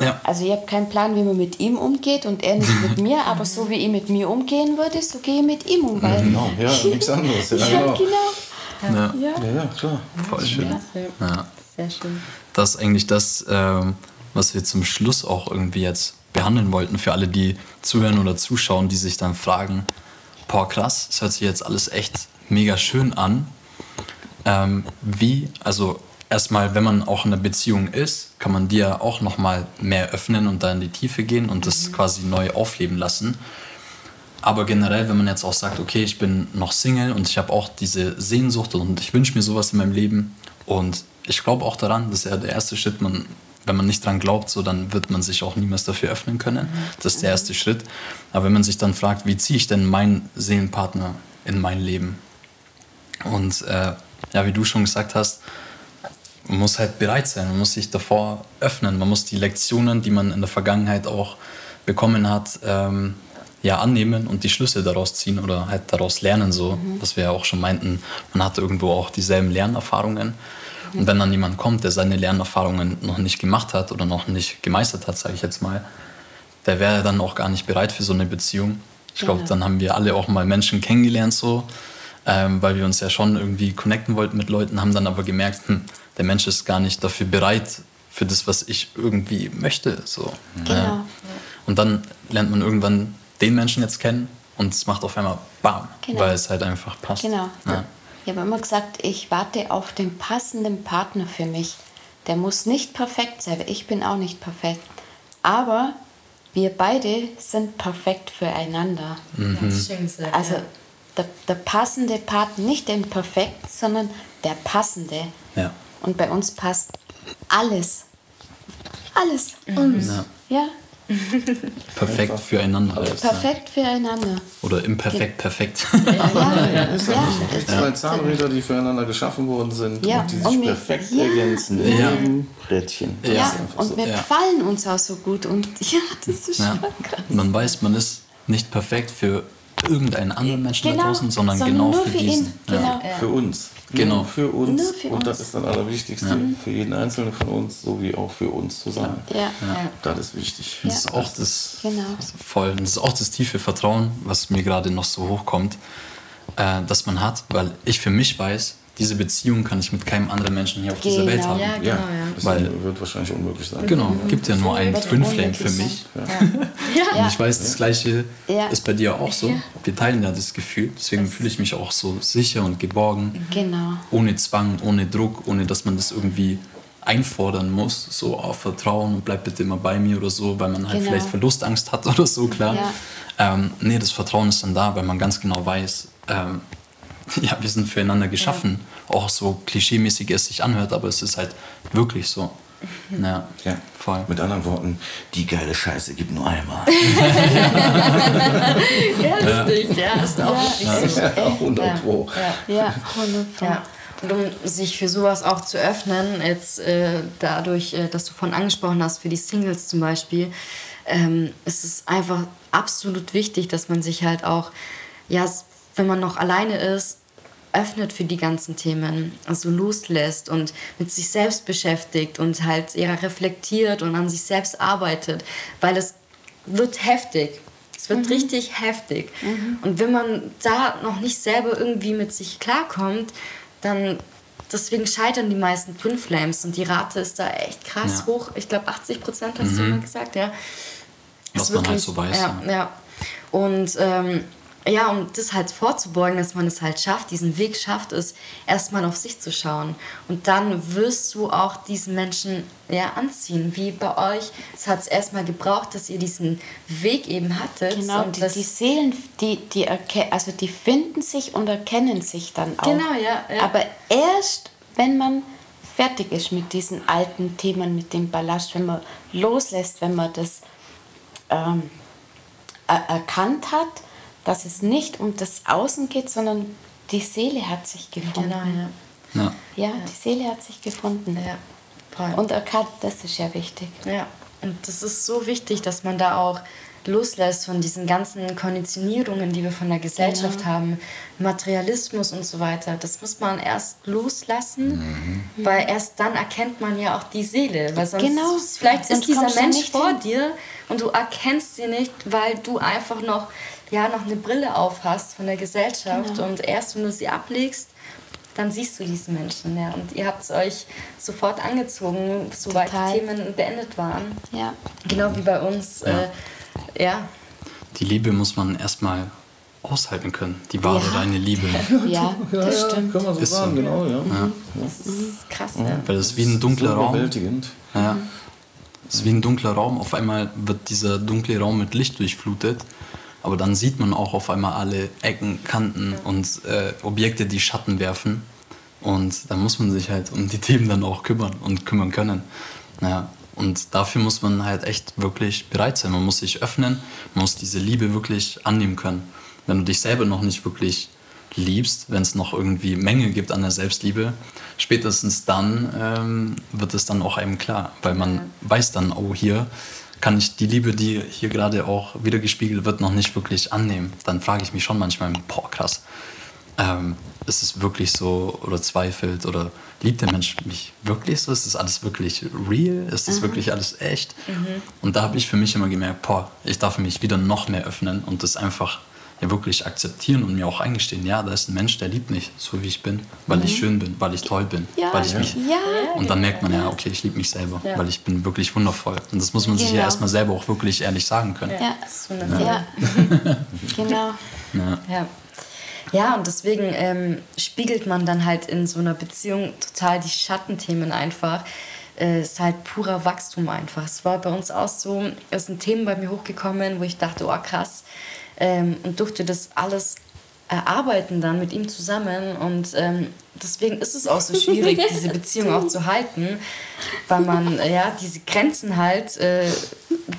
Ja. Also ich habe keinen Plan, wie man mit ihm umgeht und er nicht mit mir, aber so wie ich mit mir umgehen würde, so gehe ich mit ihm um. Weil Genau, ja, nichts anderes. Ja, ja, genau. genau. Ja. Ja. Ja, ja, klar. Voll schön. Ja. Sehr schön. Das ist eigentlich das, ähm, was wir zum Schluss auch irgendwie jetzt behandeln wollten für alle, die zuhören oder zuschauen, die sich dann fragen, boah krass, es hört sich jetzt alles echt mega schön an. Ähm, wie, also erstmal, wenn man auch in einer Beziehung ist, kann man die ja auch nochmal mehr öffnen und da in die Tiefe gehen und das quasi neu aufleben lassen. aber generell, wenn man jetzt auch sagt, okay, ich bin noch Single und ich habe auch diese Sehnsucht und ich wünsche mir sowas in meinem Leben und ich glaube auch daran, das ist ja der erste Schritt, man, wenn man nicht dran glaubt, so, dann wird man sich auch niemals dafür öffnen können. Das ist der erste Schritt. Aber wenn man sich dann fragt, wie ziehe ich denn meinen Seelenpartner in mein Leben? Und äh, ja, wie du schon gesagt hast, man muss halt bereit sein, man muss sich davor öffnen, man muss die Lektionen, die man in der Vergangenheit auch bekommen hat, ähm, ja, annehmen und die Schlüsse daraus ziehen oder halt daraus lernen, so, mhm. was wir ja auch schon meinten, man hat irgendwo auch dieselben Lernerfahrungen. Und wenn dann jemand kommt, der seine Lernerfahrungen noch nicht gemacht hat oder noch nicht gemeistert hat, sage ich jetzt mal, der wäre dann auch gar nicht bereit für so eine Beziehung. Ich glaube, ja. dann haben wir alle auch mal Menschen kennengelernt, so, ähm, weil wir uns ja schon irgendwie connecten wollten mit Leuten, haben dann aber gemerkt, hm, der Mensch ist gar nicht dafür bereit, für das, was ich irgendwie möchte. So. Genau. Ja. Und dann lernt man irgendwann den Menschen jetzt kennen und es macht auf einmal BAM, genau. weil es halt einfach passt. Genau. Ja. Ich habe immer gesagt, ich warte auf den passenden Partner für mich. Der muss nicht perfekt sein, ich bin auch nicht perfekt. Aber wir beide sind perfekt füreinander. Mhm. Das schön gesagt, also der, der passende Partner, nicht den perfekt, sondern der passende. Ja. Und bei uns passt alles. Alles. Mhm. Uns. Ja. ja. Perfekt Einfach. füreinander. Alles, perfekt füreinander. Oder imperfekt perfekt. Ja, ja, ja, ist ja. ja. Zwei Zahnräder, die füreinander geschaffen worden sind ja. und die sich und perfekt ja. ergänzen. Ja. Rädchen. Ja, und wir gefallen uns auch so gut. Und ja, das ist schon krass. Man weiß, man ist nicht perfekt für irgendeinen anderen Menschen genau, da draußen, sondern, sondern genau für, für diesen. Genau. Für uns. Genau. für uns. Nur für und das ist dann Allerwichtigste ja. für jeden Einzelnen von uns, sowie auch für uns zusammen. Ja. ja. Das ist wichtig. Das ist auch das, genau. voll, das ist auch das tiefe Vertrauen, was mir gerade noch so hochkommt, äh, dass man hat, weil ich für mich weiß, diese Beziehung kann ich mit keinem anderen Menschen hier auf genau. dieser Welt haben. Ja, genau, ja. Das Weil, wird wahrscheinlich unmöglich sein. Genau, mhm. gibt ja nur einen Twin Flame für mich. Ja. Und ich weiß, das Gleiche ist bei dir auch so. Wir teilen ja das Gefühl, deswegen fühle ich mich auch so sicher und geborgen. Genau. Ohne Zwang, ohne Druck, ohne dass man das irgendwie einfordern muss, so auf Vertrauen und bleib bitte immer bei mir oder so, weil man halt genau. vielleicht Verlustangst hat oder so, klar. Ja. Ähm, nee, das Vertrauen ist dann da, weil man ganz genau weiß, ähm, ja, wir sind füreinander geschaffen. Ja. Auch so klischeemäßig es sich anhört, aber es ist halt wirklich so. Ja, ja, voll. Mit anderen Worten, die geile Scheiße gibt nur einmal. ja, richtig. Ja, ist auch ja. richtig. Ja, 100 Pro. Ja, ja 100 Pro. Ja. Und um sich für sowas auch zu öffnen, jetzt äh, dadurch, äh, dass du von angesprochen hast, für die Singles zum Beispiel, ähm, ist es einfach absolut wichtig, dass man sich halt auch, ja, wenn man noch alleine ist, öffnet für die ganzen Themen, also loslässt und mit sich selbst beschäftigt und halt eher reflektiert und an sich selbst arbeitet, weil es wird heftig. Es wird mhm. richtig heftig. Mhm. Und wenn man da noch nicht selber irgendwie mit sich klarkommt, dann deswegen scheitern die meisten Twin Flames und die Rate ist da echt krass ja. hoch. Ich glaube 80 Prozent hast mhm. du immer gesagt, ja. Was man halt so weiß. Ja, ja. ja. Und ähm, ja, um das halt vorzubeugen, dass man es halt schafft, diesen Weg schafft, es erstmal auf sich zu schauen. Und dann wirst du auch diesen Menschen ja, anziehen, wie bei euch. Es hat es erstmal gebraucht, dass ihr diesen Weg eben hattet. Genau, und die, die Seelen, die, die, also die finden sich und erkennen sich dann auch. Genau, ja, ja. Aber erst, wenn man fertig ist mit diesen alten Themen, mit dem Ballast, wenn man loslässt, wenn man das ähm, erkannt hat, dass es nicht um das Außen geht, sondern die Seele hat sich gefunden. Genau, ja. Ja, ja die Seele hat sich gefunden. Ja. Voll. Und erkannt, das ist ja wichtig. Ja, und das ist so wichtig, dass man da auch loslässt von diesen ganzen Konditionierungen, die wir von der Gesellschaft genau. haben, Materialismus und so weiter. Das muss man erst loslassen, mhm. weil erst dann erkennt man ja auch die Seele. Weil sonst genau. vielleicht sonst ist dieser Mensch vor hin. dir und du erkennst sie nicht, weil du einfach noch ja noch eine Brille auf hast von der Gesellschaft genau. und erst wenn du sie ablegst, dann siehst du diesen Menschen. Ja. Und ihr habt es euch sofort angezogen, sobald Total. die Themen beendet waren. Ja. Genau wie bei uns. Ja. Äh, ja. Die Liebe muss man erstmal aushalten können. Die wahre ja. reine Liebe. Ja, das ja, stimmt. Kann man so ist sagen, so. genau, ja. ja. Das ist krass, ja. Weil das ist wie ein dunkler so Raum. Überwältigend. Ja. Es ist wie ein dunkler Raum. Auf einmal wird dieser dunkle Raum mit Licht durchflutet Aber dann sieht man auch auf einmal alle Ecken, Kanten und äh, Objekte, die Schatten werfen. Und da muss man sich halt um die Themen dann auch kümmern und kümmern können. Ja, und dafür muss man halt echt wirklich bereit sein. Man muss sich öffnen, man muss diese Liebe wirklich annehmen können. Wenn du dich selber noch nicht wirklich liebst, wenn es noch irgendwie Mängel gibt an der Selbstliebe, spätestens dann ähm, wird es dann auch einem klar, weil man weiß dann, oh hier kann ich die Liebe, die hier gerade auch wieder gespiegelt wird, noch nicht wirklich annehmen. Dann frage ich mich schon manchmal, boah krass, ähm, ist es wirklich so oder zweifelt oder liebt der Mensch mich wirklich so? Ist das alles wirklich real? Ist das mhm. wirklich alles echt? Mhm. Und da habe ich für mich immer gemerkt, boah, ich darf mich wieder noch mehr öffnen und das einfach ja wirklich akzeptieren und mir auch eingestehen, ja, da ist ein Mensch, der liebt mich, so wie ich bin, weil mhm. ich schön bin, weil ich toll bin, ja. weil ich mich ja. und dann merkt man ja, okay, ich liebe mich selber, ja. weil ich bin wirklich wundervoll und das muss man genau. sich ja erstmal selber auch wirklich ehrlich sagen können. Ja, ja. genau. Ja. Ja, und deswegen ähm, spiegelt man dann halt in so einer Beziehung total die Schattenthemen einfach. Äh, es ist halt purer Wachstum einfach. Es war bei uns auch so, es sind Themen bei mir hochgekommen, wo ich dachte, oh krass, ähm, und durfte das alles erarbeiten dann mit ihm zusammen und ähm, deswegen ist es auch so schwierig, diese Beziehung auch zu halten, weil man, ja, diese Grenzen halt, äh,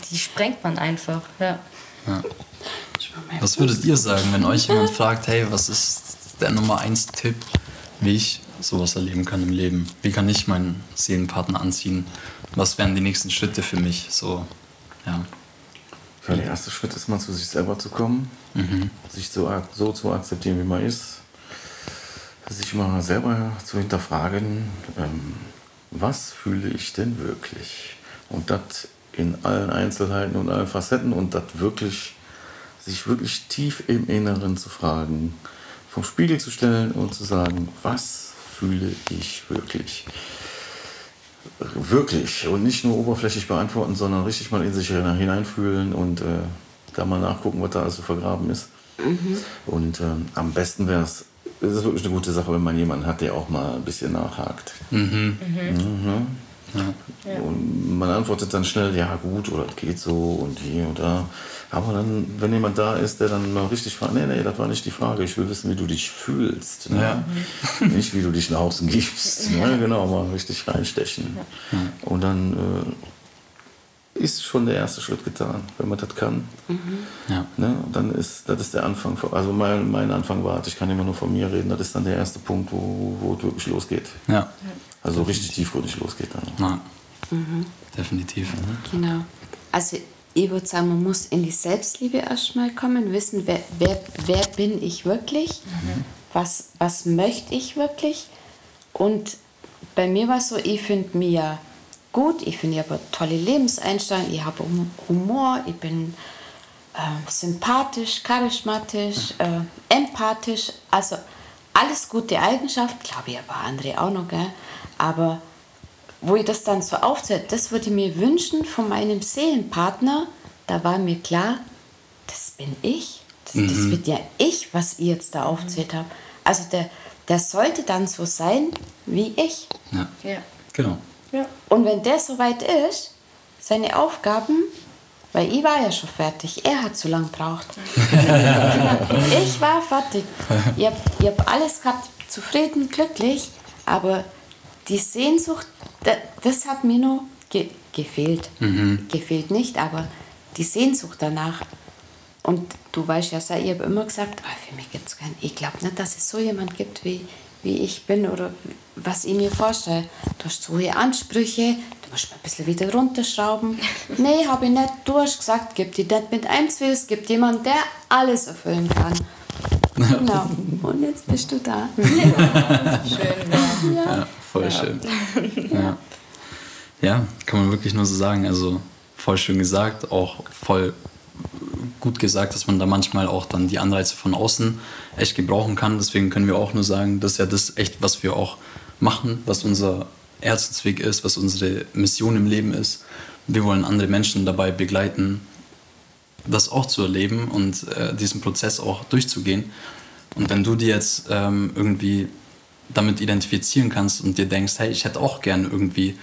die sprengt man einfach, ja. ja. Was würdet ihr sagen, wenn euch jemand fragt, hey, was ist der Nummer 1 Tipp, wie ich sowas erleben kann im Leben? Wie kann ich meinen Seelenpartner anziehen? Was wären die nächsten Schritte für mich? So, ja. Ja, der erste Schritt ist mal zu sich selber zu kommen, mhm. sich so, so zu akzeptieren, wie man ist, sich mal selber zu hinterfragen, ähm, was fühle ich denn wirklich? Und das in allen Einzelheiten und allen Facetten und das wirklich, sich wirklich tief im Inneren zu fragen, vom Spiegel zu stellen und zu sagen, was fühle ich wirklich? Wirklich und nicht nur oberflächlich beantworten, sondern richtig mal in sich hineinfühlen und äh, da mal nachgucken, was da alles so vergraben ist. Mhm. Und ähm, am besten wäre es, es ist wirklich eine gute Sache, wenn man jemanden hat, der auch mal ein bisschen nachhakt. Mhm. Mhm. Ja. Und man antwortet dann schnell, ja gut, oder geht so und hier und da. Aber dann, wenn jemand da ist, der dann mal richtig fragt, nee, nee, das war nicht die Frage, ich will wissen, wie du dich fühlst. Ne? Ja. Nicht, wie du dich nach außen gibst. Ne? Genau, mal richtig reinstechen. Ja. Und dann äh, ist schon der erste Schritt getan, wenn man das kann. Mhm. Ja. Ne? Dann ist, das ist der Anfang. Also mein, mein Anfang war, ich kann immer nur von mir reden, das ist dann der erste Punkt, wo, wo es wirklich losgeht. Ja. Also richtig tiefgründig losgeht dann. Ja. Mhm. Definitiv. Mhm. Genau. Also ich würde sagen, man muss in die Selbstliebe erstmal kommen, wissen, wer, wer, wer bin ich wirklich, mhm. was, was möchte ich wirklich. Und bei mir war es so, ich finde mir gut, ich finde, ich habe tolle Lebenseinstellung, ich habe Humor, ich bin äh, sympathisch, charismatisch, äh, empathisch, also alles gute Eigenschaften, glaube ich, aber andere auch noch, gell? Aber wo ich das dann so aufzählt, das würde ich mir wünschen von meinem Seelenpartner, da war mir klar, das bin ich, das, mhm. das wird ja ich, was ihr jetzt da aufzählt habt. Also der, der sollte dann so sein wie ich. Ja, ja. genau. Ja. Und wenn der soweit ist, seine Aufgaben, weil ich war ja schon fertig, er hat zu lang gebraucht. ich war fertig. Ich habe hab alles gehabt, zufrieden, glücklich, aber die Sehnsucht, das hat mir nur ge gefehlt. Mhm. Gefehlt nicht, aber die Sehnsucht danach. Und du weißt ja, ich habe immer gesagt, oh, für mich gibt es keinen. Ich glaube nicht, dass es so jemand gibt, wie, wie ich bin oder was ich mir vorstelle. Du hast so hohe Ansprüche, du musst mal ein bisschen wieder runterschrauben. nee, habe ich nicht. Du hast gesagt, gib dir nicht mit eins will, es gibt jemanden, der alles erfüllen kann. Genau. Und jetzt bist du da. Schön, ja. ja voll ja. schön. Ja. ja, kann man wirklich nur so sagen. Also voll schön gesagt, auch voll gut gesagt, dass man da manchmal auch dann die Anreize von außen echt gebrauchen kann. Deswegen können wir auch nur sagen, das ist ja das echt, was wir auch machen, was unser Herzensweg ist, was unsere Mission im Leben ist. Wir wollen andere Menschen dabei begleiten, das auch zu erleben und äh, diesen Prozess auch durchzugehen. Und wenn du dir jetzt ähm, irgendwie damit identifizieren kannst und dir denkst, hey, ich hätte auch gern irgendwie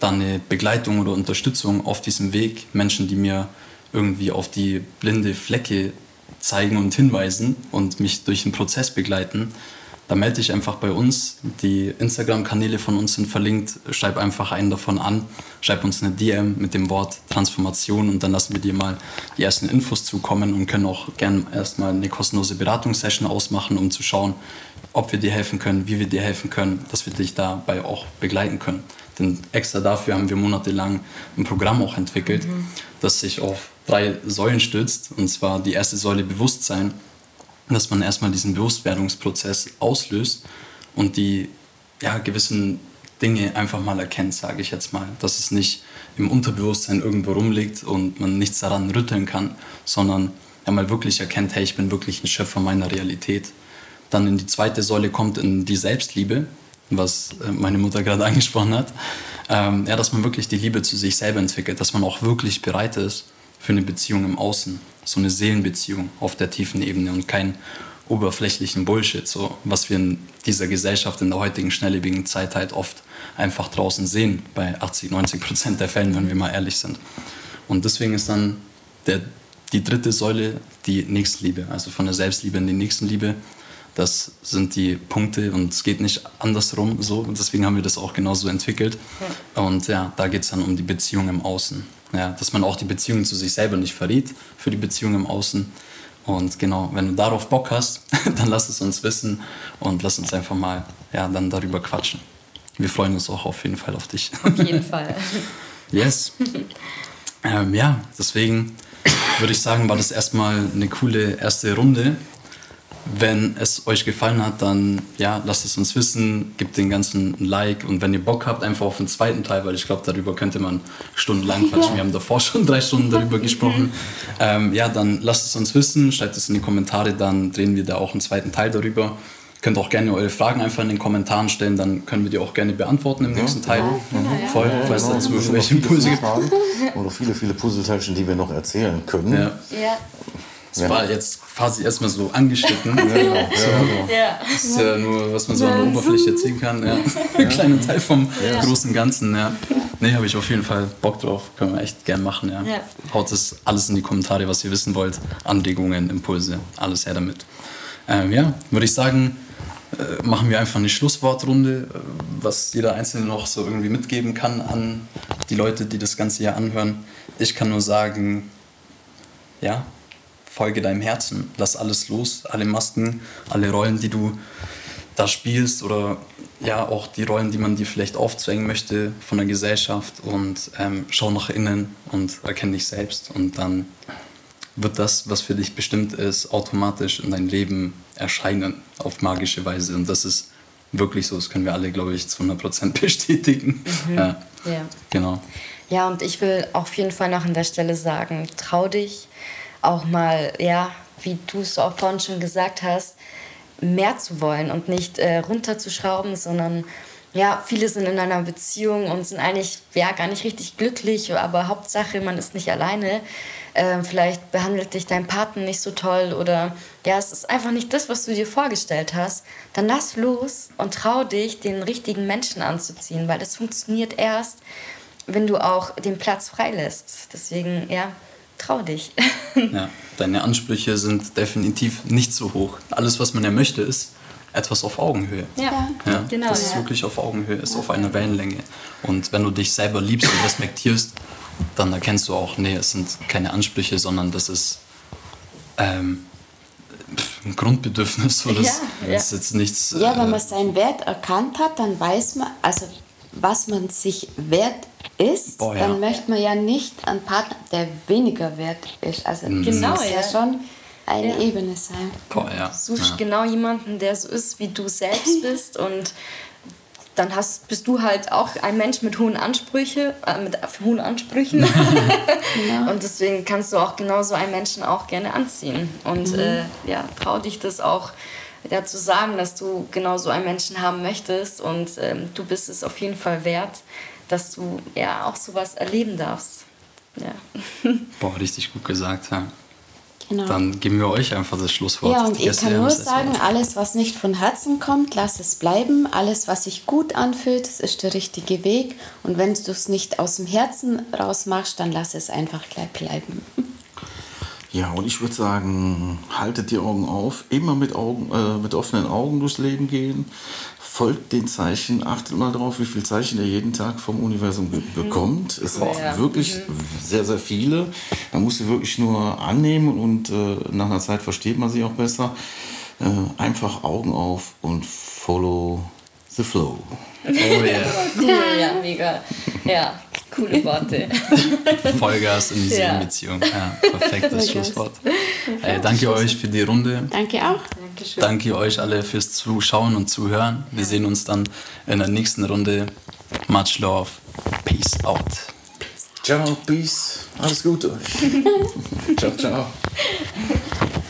da eine Begleitung oder Unterstützung auf diesem Weg, Menschen, die mir irgendwie auf die blinde Flecke zeigen und hinweisen und mich durch den Prozess begleiten, dann melde dich einfach bei uns. Die Instagram-Kanäle von uns sind verlinkt. Schreib einfach einen davon an. Schreib uns eine DM mit dem Wort Transformation und dann lassen wir dir mal die ersten Infos zukommen und können auch gerne erstmal eine kostenlose Beratungssession ausmachen, um zu schauen, ob wir dir helfen können, wie wir dir helfen können, dass wir dich dabei auch begleiten können. Denn extra dafür haben wir monatelang ein Programm auch entwickelt, mhm. das sich auf drei Säulen stützt. Und zwar die erste Säule Bewusstsein, dass man erstmal diesen Bewusstwerdungsprozess auslöst und die ja, gewissen Dinge einfach mal erkennt, sage ich jetzt mal. Dass es nicht im Unterbewusstsein irgendwo rumliegt und man nichts daran rütteln kann, sondern ja mal wirklich erkennt, hey, ich bin wirklich ein Schöpfer meiner Realität. Dann in die zweite Säule kommt in die Selbstliebe, was äh, meine Mutter gerade angesprochen hat. Ähm, ja, dass man wirklich die Liebe zu sich selber entwickelt, dass man auch wirklich bereit ist für eine Beziehung im Außen, so eine Seelenbeziehung auf der tiefen Ebene und kein oberflächlichen Bullshit, so was wir in dieser Gesellschaft in der heutigen schnelllebigen Zeit halt oft einfach draußen sehen, bei 80, 90 Prozent der Fällen, wenn wir mal ehrlich sind. Und deswegen ist dann der, die dritte Säule die Nächstenliebe, also von der Selbstliebe in die Nächstenliebe, das sind die Punkte und es geht nicht andersrum so. Und deswegen haben wir das auch genauso entwickelt. Und ja, da geht es dann um die Beziehung im Außen. Ja, dass man auch die Beziehung zu sich selber nicht verriet für die Beziehung im Außen. Und genau, wenn du darauf Bock hast, dann lass es uns wissen und lass uns einfach mal ja, dann darüber quatschen. Wir freuen uns auch auf jeden Fall auf dich. Auf jeden Fall. yes. Ähm, ja, deswegen würde ich sagen, war das erstmal eine coole erste Runde. Wenn es euch gefallen hat, dann ja, lasst es uns wissen, gebt den ganzen ein Like und wenn ihr Bock habt, einfach auf den zweiten Teil, weil ich glaube, darüber könnte man stundenlang quatschen. Wir haben davor schon drei Stunden darüber gesprochen. Ähm, ja, dann lasst es uns wissen, schreibt es in die Kommentare, dann drehen wir da auch einen zweiten Teil darüber. Ihr könnt auch gerne eure Fragen einfach in den Kommentaren stellen, dann können wir die auch gerne beantworten im nächsten Teil. Ja, Voll, ja, falls dazu irgendwelche Impulse gibt. Oder viele, viele Puzzleteilchen, die wir noch erzählen können. Ja. Das ja. war jetzt quasi erstmal so angeschnitten. ja, genau. ja, genau. ja. Das ist ja nur, was man so an der Oberfläche ziehen kann. Ja. Ein kleiner Teil vom großen Ganzen. Ja. Nee, habe ich auf jeden Fall Bock drauf. Können wir echt gern machen. Ja. Haut das alles in die Kommentare, was ihr wissen wollt. Anregungen, Impulse, alles her damit. Ähm, ja, würde ich sagen, äh, machen wir einfach eine Schlusswortrunde, äh, was jeder Einzelne noch so irgendwie mitgeben kann an die Leute, die das Ganze hier anhören. Ich kann nur sagen, ja, folge deinem Herzen, lass alles los, alle Masken, alle Rollen, die du da spielst oder ja auch die Rollen, die man dir vielleicht aufzwängen möchte von der Gesellschaft und ähm, schau nach innen und erkenne dich selbst und dann wird das, was für dich bestimmt ist, automatisch in dein Leben erscheinen auf magische Weise und das ist wirklich so, das können wir alle, glaube ich, zu 100% bestätigen. Mhm. Ja. ja. Genau. Ja, und ich will auf jeden Fall noch an der Stelle sagen, trau dich, auch mal, ja, wie du es auch vorhin schon gesagt hast, mehr zu wollen und nicht äh, runterzuschrauben, sondern ja, viele sind in einer Beziehung und sind eigentlich ja gar nicht richtig glücklich, aber Hauptsache, man ist nicht alleine. Äh, vielleicht behandelt dich dein Partner nicht so toll oder ja, es ist einfach nicht das, was du dir vorgestellt hast. Dann lass los und trau dich, den richtigen Menschen anzuziehen, weil das funktioniert erst, wenn du auch den Platz freilässt. Deswegen, ja, trau dich. ja, deine Ansprüche sind definitiv nicht so hoch. Alles, was man ja möchte, ist etwas auf Augenhöhe. Ja, ja genau. Dass es wirklich auf Augenhöhe ist, auf einer Wellenlänge. Und wenn du dich selber liebst und respektierst, dann erkennst du auch, nee, es sind keine Ansprüche, sondern das ist ähm, ein Grundbedürfnis. Oder ja, das, ja. ist jetzt nichts. Ja, wenn äh, man seinen Wert erkannt hat, dann weiß man, also was man sich wert ist, Boah, ja. dann möchte man ja nicht einen Partner, der weniger wert ist. Also mhm. genau, muss ja, ja schon eine ja. Ebene sein. Boah, ja. Suchst genau jemanden, der so ist, wie du selbst bist und dann hast, bist du halt auch ein Mensch mit hohen Ansprüchen, äh, mit hohen Ansprüchen. ja. Und deswegen kannst du auch genauso einen Menschen auch gerne anziehen. Und mhm. äh, ja, trau dich das auch ja, zu sagen, dass du genau so einen Menschen haben möchtest und ähm, du bist es auf jeden Fall wert dass du ja auch sowas erleben darfst. Ja. Boah, richtig gut gesagt, ja. Genau. Dann geben wir euch einfach das Schlusswort. Ja, und ich kann nur sagen, alles, was nicht von Herzen kommt, lass es bleiben. Alles, was sich gut anfühlt, das ist der richtige Weg. Und wenn du es nicht aus dem Herzen raus machst, dann lass es einfach gleich bleiben. Ja, und ich würde sagen, haltet die Augen auf, immer mit, Augen, äh, mit offenen Augen durchs Leben gehen, folgt den Zeichen, achtet mal drauf, wie viele Zeichen ihr jeden Tag vom Universum be bekommt. Es sind Ja. wirklich sehr, sehr viele. Man muss sie wirklich nur annehmen und äh, nach einer Zeit versteht man sie auch besser. Äh, einfach Augen auf und follow the flow. Oh yeah. Cool, ja, mega. Ja, coole Worte. Vollgas in diese Ja. Beziehung. Ja, perfektes Schlusswort. Äh, danke euch für die Runde. Danke auch. Dankeschön. Danke euch alle fürs Zuschauen und Zuhören. Wir sehen uns dann in der nächsten Runde. Much love. Peace out. Ciao, peace, alles Gute euch. ciao, ciao.